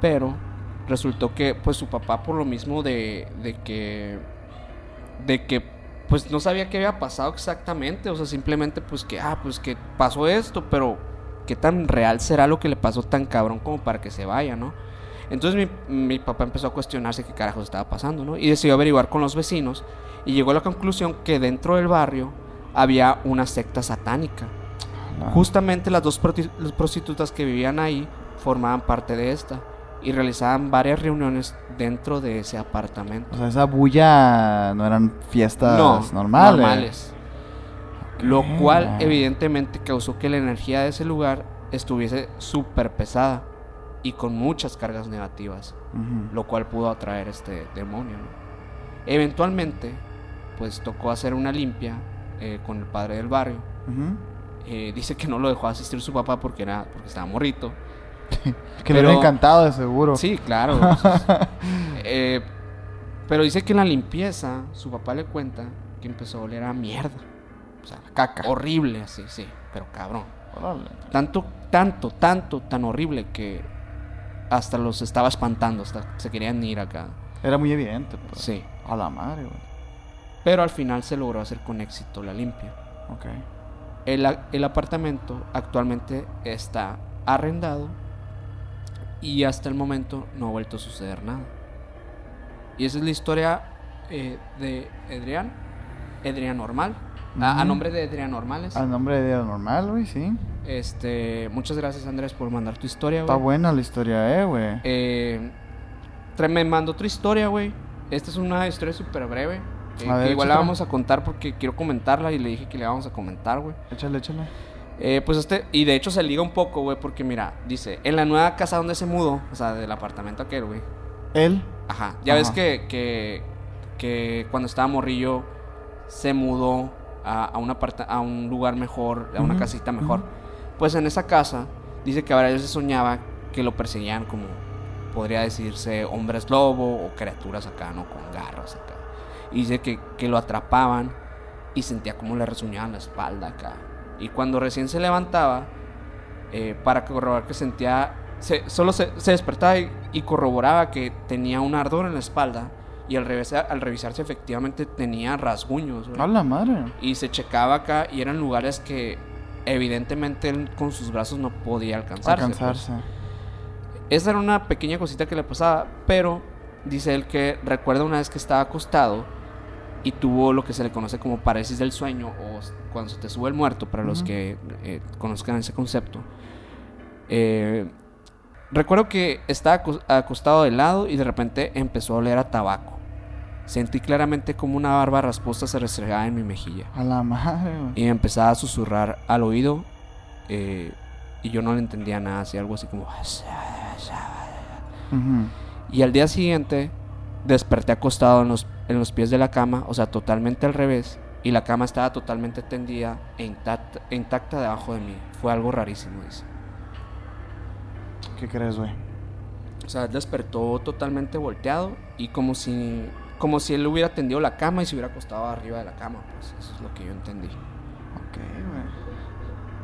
Pero resultó que, pues, su papá, por lo mismo de, de que. de que, pues, no sabía qué había pasado exactamente. O sea, simplemente, pues, que, ah, pues, que pasó esto, pero qué tan real será lo que le pasó tan cabrón como para que se vaya, ¿no? Entonces mi, mi papá empezó a cuestionarse qué carajos estaba pasando, ¿no? Y decidió averiguar con los vecinos y llegó a la conclusión que dentro del barrio había una secta satánica. Hola. Justamente las dos prostitutas que vivían ahí formaban parte de esta y realizaban varias reuniones dentro de ese apartamento. O sea, esa bulla no eran fiestas normales. normales. Lo Ok. cual evidentemente causó que la energía de ese lugar estuviese súper pesada y con muchas cargas negativas, lo cual pudo atraer este demonio. ¿no? Eventualmente, pues tocó hacer una limpia eh, con el padre del barrio. Eh, dice que no lo dejó asistir su papá porque era porque estaba morrito. Que le Pero- hubiera encantado, de seguro. Sí, claro. Eh, pero dice que en la limpieza su papá le cuenta que empezó a oler a mierda. O sea, Caca. horrible así, sí, pero cabrón. Órale. Tanto, tanto, tanto, tan horrible que hasta los estaba espantando, hasta se querían ir acá. Era muy evidente, pues. Sí. A la madre, güey. Pero al final se logró hacer con éxito la limpia. Ok. El, el apartamento actualmente está arrendado y hasta el momento no ha vuelto a suceder nada. Y esa es la historia eh, de Adrián. Edrian Normal. A, a nombre de Edrian Normales. Al nombre de día normal, güey, sí. Este, muchas gracias Andrés por mandar tu historia, Está güey. buena la historia, eh, güey. Eh, me mandó otra historia, güey. Esta es una historia súper breve. eh, A ver, que igual la vamos a contar porque quiero comentarla y le dije que le vamos a comentar, güey. Échale, échale. Eh, pues este, y de hecho se liga un poco, güey, porque mira, dice, en la nueva casa donde se mudó, o sea, del apartamento aquel, güey. Él. Ajá, ya Ajá. ves que, que, que cuando estaba morrillo se mudó a, a, un aparta- a un lugar mejor, a una casita mejor. Pues en esa casa dice que a veces soñaba que lo perseguían como, podría decirse, hombres lobo o criaturas acá, ¿no? Con garras acá. Y dice que, que lo atrapaban y sentía como le resuñaban la espalda acá. Y cuando recién se levantaba, eh, para corroborar que sentía, se- solo se, se despertaba y, y corroboraba que tenía un ardor en la espalda. Y al, revisar, al revisarse efectivamente tenía rasguños. güey. A la madre. Y se checaba acá y eran lugares que evidentemente él con sus brazos no podía alcanzarse. pues. Alcanzarse. Esa era una pequeña cosita que le pasaba, pero dice él que recuerda una vez que estaba acostado y tuvo lo que se le conoce como parálisis del sueño o cuando se te sube el muerto, para los que eh, conozcan ese concepto. Eh, recuerdo que estaba acos- acostado de lado y de repente empezó a oler a tabaco. Sentí claramente como una barba rasposa se restregaba en mi mejilla. A la madre, güey. Y me empezaba a susurrar al oído. eh, y yo no le entendía nada, así algo así como. Y al día siguiente desperté acostado en los, en los pies de la cama, o sea, totalmente al revés. Y la cama estaba totalmente tendida e intacta, e intacta debajo de mí. Fue algo rarísimo, dice. ¿Qué crees, güey? O sea, él despertó totalmente volteado y como si, como si él hubiera tendido la cama y se hubiera acostado arriba de la cama. Pues eso es lo que yo entendí. Ok, güey.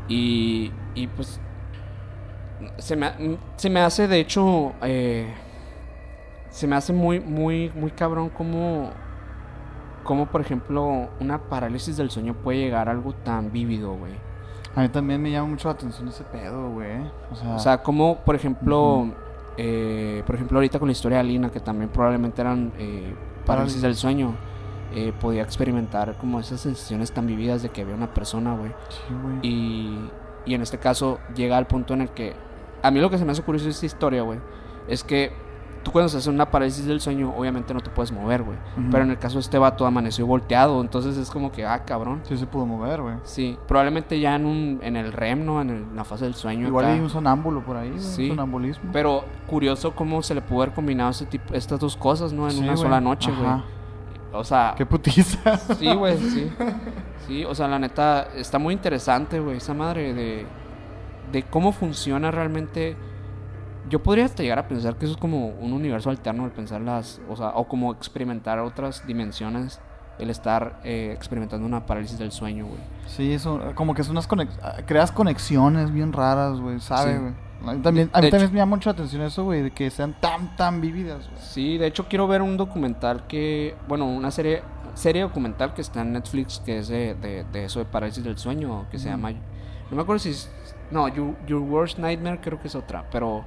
Y, y pues se me, se me hace, de hecho, eh, se me hace muy, muy, muy cabrón como, como, por ejemplo, una parálisis del sueño puede llegar a algo tan vívido, güey. A mí también me llama mucho la atención ese pedo, güey. O sea, O sea, como, por ejemplo, eh, por ejemplo, ahorita con la historia de Alina, que también probablemente eran eh, parálisis Parálisis. del sueño, eh, podía experimentar como esas sensaciones tan vividas de que había una persona, güey. sí, güey. Y, y en este caso llega al punto en el que... A mí lo que se me hace curioso de esta historia, güey, es que tú cuando estás en una parálisis del sueño, obviamente no te puedes mover, güey. Pero en el caso de este vato amaneció volteado, entonces es como que, ah, cabrón. Sí se pudo mover, güey. Sí, probablemente ya en, un, en el REM, ¿no? En, el- en la fase del sueño. Igual acá. hay un sonámbulo por ahí, güey. Sí. Un sonambulismo. Pero curioso cómo se le pudo haber combinado este tipo, estas dos cosas, ¿no? En Sí, una sola noche, güey. O sea, Qué putiza. Sí, güey, sí. Sí, o sea, la neta, está muy interesante, güey, esa madre de, de cómo funciona realmente. Yo podría hasta llegar a pensar que eso es como un universo alterno, el pensar las, o sea, o como experimentar otras dimensiones, el estar eh, experimentando una parálisis del sueño, güey. Sí, eso, como que es unas conex- creas conexiones bien raras, güey, ¿sabes, Sí. güey? A mí también, a mí también hecho- me llama mucho la atención eso, güey, de que sean tan, tan vívidas, güey. Sí, de hecho quiero ver un documental que, bueno, una serie serie documental que está en Netflix que es de, de, de eso de parálisis del sueño, que se llama, no me acuerdo si es, no, Your, Your Worst Nightmare creo que es otra, pero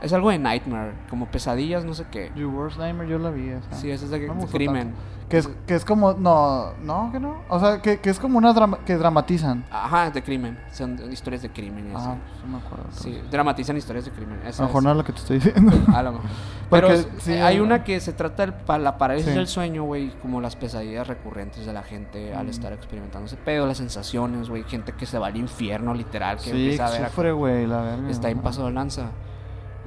es algo de Nightmare, como pesadillas, no sé qué. Your Worst Nightmare yo la vi, esa. Sí, ese es de, No crimen. Que es, que es como, no, no, que no. O sea, que, que es como una drama, que dramatizan. Ajá, de crimen, son historias de crimen y así. Ah, pues no me acuerdo. Sí, entonces. dramatizan historias de crimen. A esa lo mejor es. no es lo que te estoy diciendo. A lo mejor. Pero Porque, sí, hay una que se trata de la parálisis Sí. del sueño, güey, como las pesadillas recurrentes de la gente al Mm. estar experimentando ese pedo, las sensaciones, güey, gente que se va al infierno literal, que Sí, empieza a ver sufre, güey, la verga. está en ajá. paso de lanza.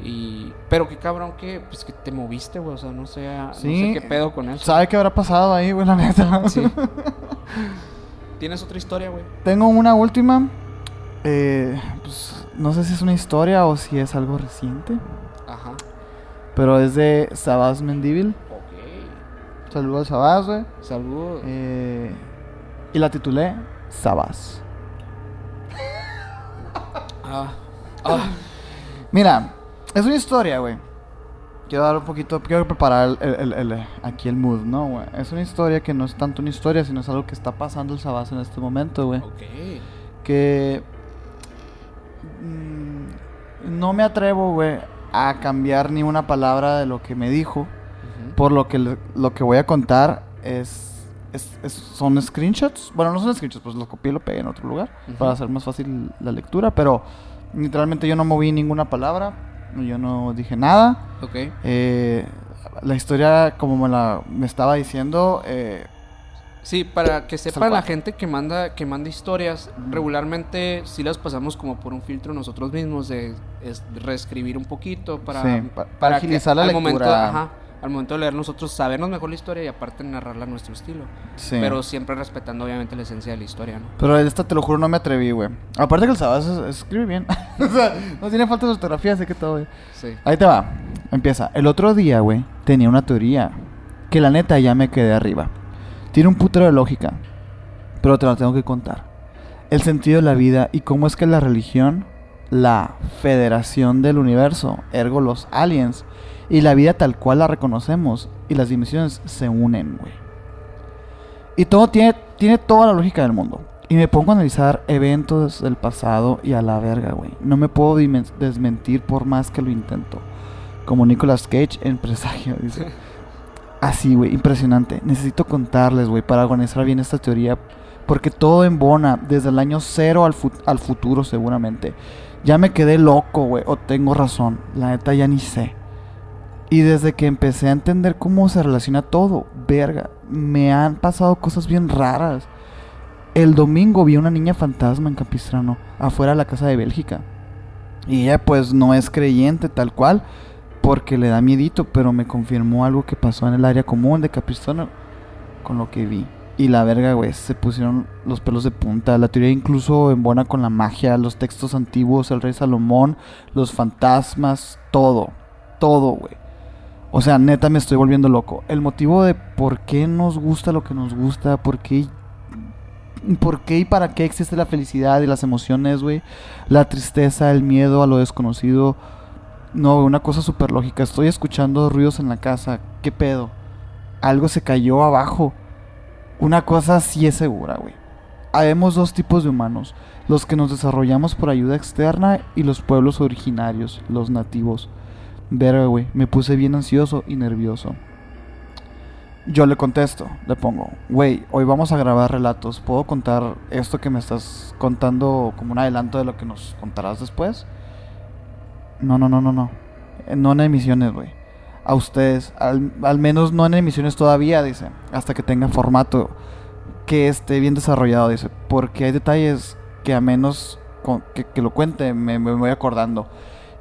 Y pero qué cabrón que pues que te moviste, güey, o sea, no sé, no sé qué pedo con eso. ¿Sabe qué habrá pasado ahí, güey, la neta? Sí. ¿Tienes otra historia, güey? Tengo una última. Eh, pues, no sé si es una historia o si es algo reciente. Ajá. Pero es de Sabás Mendívil. Ok. Saludos al Sabás, güey. Saludos. Eh, y la titulé Sabás. Ah. Ah. Mira, es una historia, güey. Quiero dar un poquito, quiero preparar el, el- el- aquí el mood, ¿no, güey? Es una historia que no es tanto una historia, sino es algo que está pasando el Sabás en este momento, güey. Ok. Que mm, no me atrevo, güey, a cambiar ni una palabra de lo que me dijo. Ujú. Por lo que lo que voy a contar es es- es- son screenshots. Bueno, no son screenshots, pues los copié y lo pegué en otro lugar Ujú. para hacer más fácil la lectura. Pero literalmente yo no moví ninguna palabra, yo no dije nada. Ok. Eh, la historia, como me, la, me estaba diciendo, eh, Sí, para que Tal sepa la gente que manda, que manda historias, regularmente sí las pasamos como por un filtro nosotros mismos de es- reescribir un poquito para, Sí, para que agilizar la al lectura. Momento, ajá, al momento de leer nosotros sabernos mejor la historia y aparte narrarla a nuestro estilo. sí. Pero siempre respetando obviamente la esencia de la historia, ¿no? Pero esta te lo juro, no me atreví, güey. Aparte que el Sabas es- escribe bien. o sea, no tiene falta de ortografía, así que todo, güey. Sí. Ahí te va. Empieza. El otro día, güey, tenía una teoría. Que la neta ya me quedé arriba. Tiene un putero de lógica. Pero te la tengo que contar. El sentido de la vida y cómo es que la religión, la federación del universo, ergo los aliens, y la vida tal cual la reconocemos y las dimensiones se unen, güey. Y todo tiene, tiene toda la lógica del mundo. Y me pongo a analizar eventos del pasado y a la verga, güey. No me puedo desmentir por más que lo intento. Como Nicolas Cage en Presagio, dice. Así, güey, impresionante. Necesito contarles, güey, para organizar bien esta teoría. Porque todo embona desde el año cero al, fut- al futuro, seguramente. Ya me quedé loco, güey, o tengo razón. La neta ya ni sé. Y desde que empecé a entender cómo se relaciona todo, verga, me han pasado cosas bien raras. El domingo vi una niña fantasma en Capistrano, afuera de la casa de Bélgica. Y ella pues no es creyente tal cual, porque le da miedito, pero me confirmó algo que pasó en el área común de Capistrano con lo que vi. Y la verga, güey, se pusieron los pelos de punta. La teoría incluso embona con la magia, los textos antiguos, el rey Salomón, los fantasmas, todo. Todo, güey. O sea, neta me estoy volviendo loco. El motivo de por qué nos gusta lo que nos gusta, por qué, por qué y para qué existe la felicidad y las emociones, güey. La tristeza, el miedo a lo desconocido. No, una cosa súper lógica. Estoy escuchando ruidos en la casa. ¿Qué pedo? Algo se cayó abajo. Una cosa sí es segura, güey. Habemos dos tipos de humanos. Los que nos desarrollamos por ayuda externa y los pueblos originarios, los nativos. Verga, güey, me puse bien ansioso y nervioso. Yo le contesto, le pongo, güey, hoy vamos a grabar relatos. ¿Puedo contar esto que me estás contando como un adelanto de lo que nos contarás después? No, no, no, no, no. Eh, No en emisiones, güey. A ustedes, al, al menos no en emisiones todavía, dice. Hasta que tenga formato que esté bien desarrollado, dice. Porque hay detalles que a menos que, lo cuente me voy acordando.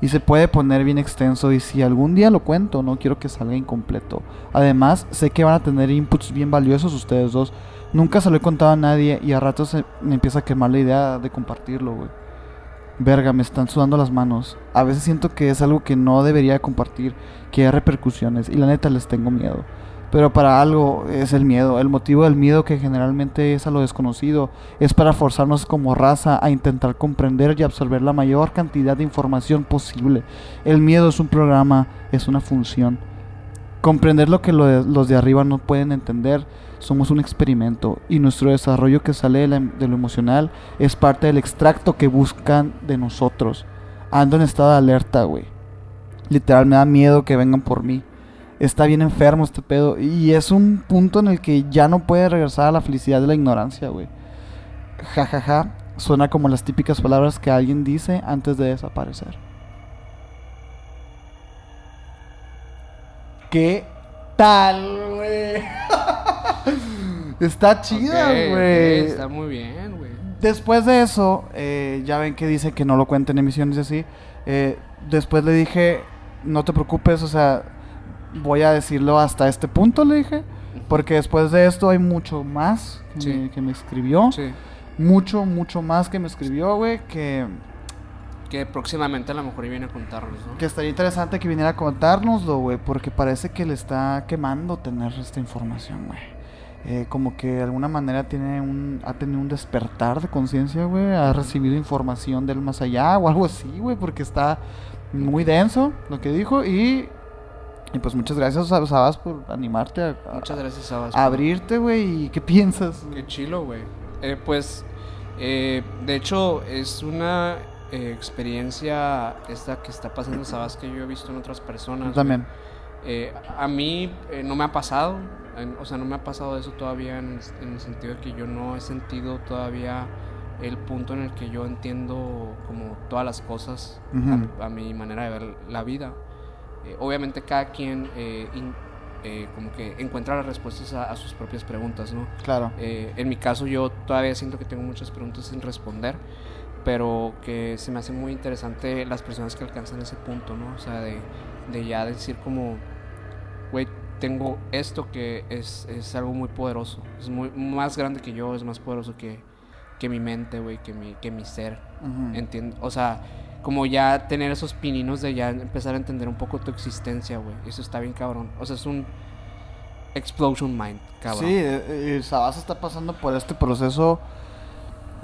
Y se puede poner bien extenso y si algún día lo cuento, no quiero que salga incompleto. Además, sé que van a tener inputs bien valiosos ustedes dos. Nunca se lo he contado a nadie y a ratos se- me empieza a quemar la idea de compartirlo, güey. Verga, me están sudando las manos. A veces siento que es algo que no debería compartir, que hay repercusiones y la neta les tengo miedo. Pero para algo es el miedo. El motivo del miedo que generalmente es a lo desconocido es para forzarnos como raza a intentar comprender y absorber la mayor cantidad de información posible. El miedo es un programa, es una función. Comprender lo que los de arriba no pueden entender. Somos un experimento y nuestro desarrollo que sale de, de lo emocional es parte del extracto que buscan de nosotros. Ando en estado de alerta, güey. Literal, me da miedo que vengan por mí. Está bien enfermo este pedo. Y es un punto en el que ya no puede regresar a la felicidad de la ignorancia, güey. Ja, ja, ja. Suena como las típicas palabras que alguien dice antes de desaparecer. ¿Qué tal, güey? Está chida, güey. está muy bien, güey. Después de eso, eh, ya ven que dice que no lo cuenten en emisiones y así. eh, después le dije, no te preocupes, o sea, voy a decirlo hasta este punto, le dije. Porque después de esto hay mucho más que, Sí. me, que me escribió. Sí. Mucho, mucho más que me escribió, güey. Que, Que próximamente a lo mejor viene a contarnos, ¿no? que estaría interesante que viniera a contárnoslo, güey. Porque parece que le está quemando tener esta información, güey. Eh, como que de alguna manera tiene un, ha tenido un despertar de conciencia, güey. Ha recibido información del más allá o algo así, güey. Porque está muy denso lo que dijo. Y, y pues muchas gracias, Sab- Sabas, por animarte a, a- Muchas gracias, Sabas. a abrirte, güey. ¿Y qué piensas? Qué chilo, güey. Eh, pues, eh, de hecho, es una eh, experiencia esta que está pasando, Sabas, que yo he visto en otras personas. Yo también. Eh, a mí eh, no me ha pasado, en- o sea, no me ha pasado eso todavía en, el- en el sentido de que yo no he sentido todavía el punto en el que yo entiendo como todas las cosas a mi manera de ver la vida. Eh, obviamente cada quien eh, in- eh, como que encuentra las respuestas a, a sus propias preguntas, ¿no? Claro. Eh, en mi caso yo todavía siento que tengo muchas preguntas sin responder, pero que se me hace muy interesante las personas que alcanzan ese punto, ¿no? O sea, de, de ya decir como, güey, tengo esto que es, es algo muy poderoso, es muy más grande que yo, es más poderoso que, que mi mente, güey, que mi, que mi ser. Ujú. Entiendo, o sea, como ya tener esos pininos de ya empezar a entender un poco tu existencia, güey. Eso está bien cabrón. O sea, es un explosion mind, cabrón. Sí, eh, eh, Sabas está pasando por este proceso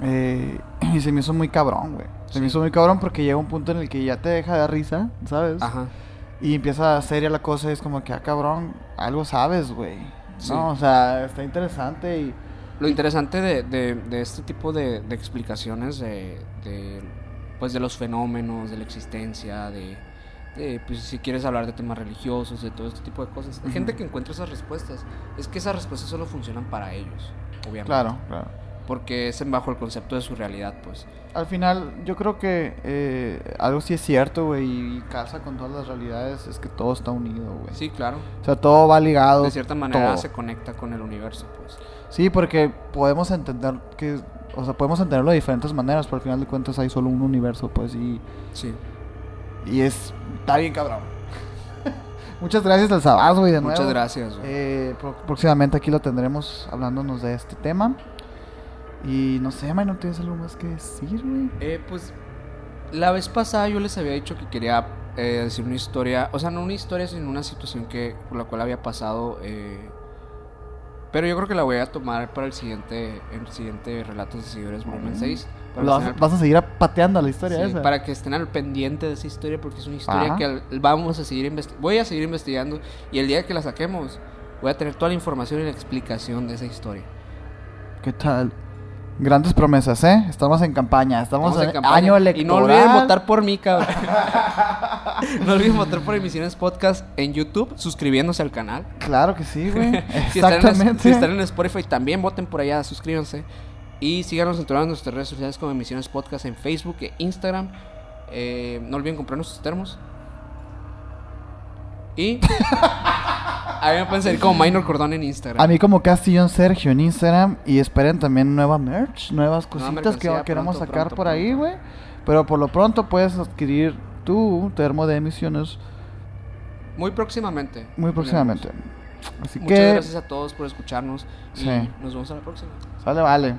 eh, y se me hizo muy cabrón, güey. Se me hizo muy cabrón porque llega un punto en el que ya te deja de risa, ¿sabes? Ajá. Y empieza seria la cosa y es como que, ah, cabrón, algo sabes, güey. Sí. No, o sea, está interesante y... Lo interesante de, de- de este tipo de, de explicaciones de, de, pues de los fenómenos, de la existencia, de, de, pues, si quieres hablar de temas religiosos, de todo este tipo de cosas. Hay gente que encuentra esas respuestas. Es que esas respuestas solo funcionan para ellos, obviamente. Claro, claro. Porque es en bajo el concepto de su realidad, pues. Al final, yo creo que eh, algo sí es cierto, güey, y casa con todas las realidades, es que todo está unido, güey. Sí, claro. O sea, todo va ligado. De cierta manera todo. se conecta con el universo, pues. Sí, porque podemos entender que, o sea, podemos entenderlo de diferentes maneras, pero al final de cuentas hay solo un universo, pues, y, Sí. y es, está bien cabrón. Muchas gracias al Sabás, güey, de nuevo. Muchas gracias. Eh, próximamente aquí lo tendremos hablándonos de este tema. Y no sé, ¿no tienes algo más que decir, güey? Eh, pues la vez pasada yo les había dicho que quería eh, decir una historia, o sea, no una historia, sino una situación que por la cual había pasado. eh, pero yo creo que la voy a tomar para el siguiente, el siguiente Relatos de Seguidores Volumen 6. Para, Lo que vas, al- vas a seguir pateando la historia sí, esa. para que estén al pendiente de esa historia, porque es una historia Ajá. que al- vamos a seguir investigando. Voy a seguir investigando y el día que la saquemos, voy a tener toda la información y la explicación de esa historia. ¿Qué tal? Grandes promesas, ¿eh? Estamos en campaña, estamos, Estamos en, campaña. año electoral. Y no olviden votar por mí, cabrón. no olviden votar por Emisiones Podcast en YouTube, suscribiéndose al canal. Claro que sí, güey. Si están, en, Exactamente. si están en Spotify, también voten por allá, suscríbanse. Y síganos en todas nuestras redes sociales como Emisiones Podcast en Facebook e Instagram. Eh, no olviden comprar nuestros termos. Y a mí me pueden seguir como Minor Cordón en Instagram. A mí como Castillón Sergio en Instagram y esperen también nueva merch, nuevas Nueva cositas que queremos pronto, sacar pronto, por ahí, güey. Pero por lo pronto puedes adquirir tu termo de emisiones Muy próximamente. muy próximamente. Así Muchas que gracias a todos por escucharnos. Y Sí. nos vemos a la próxima. sale, vale.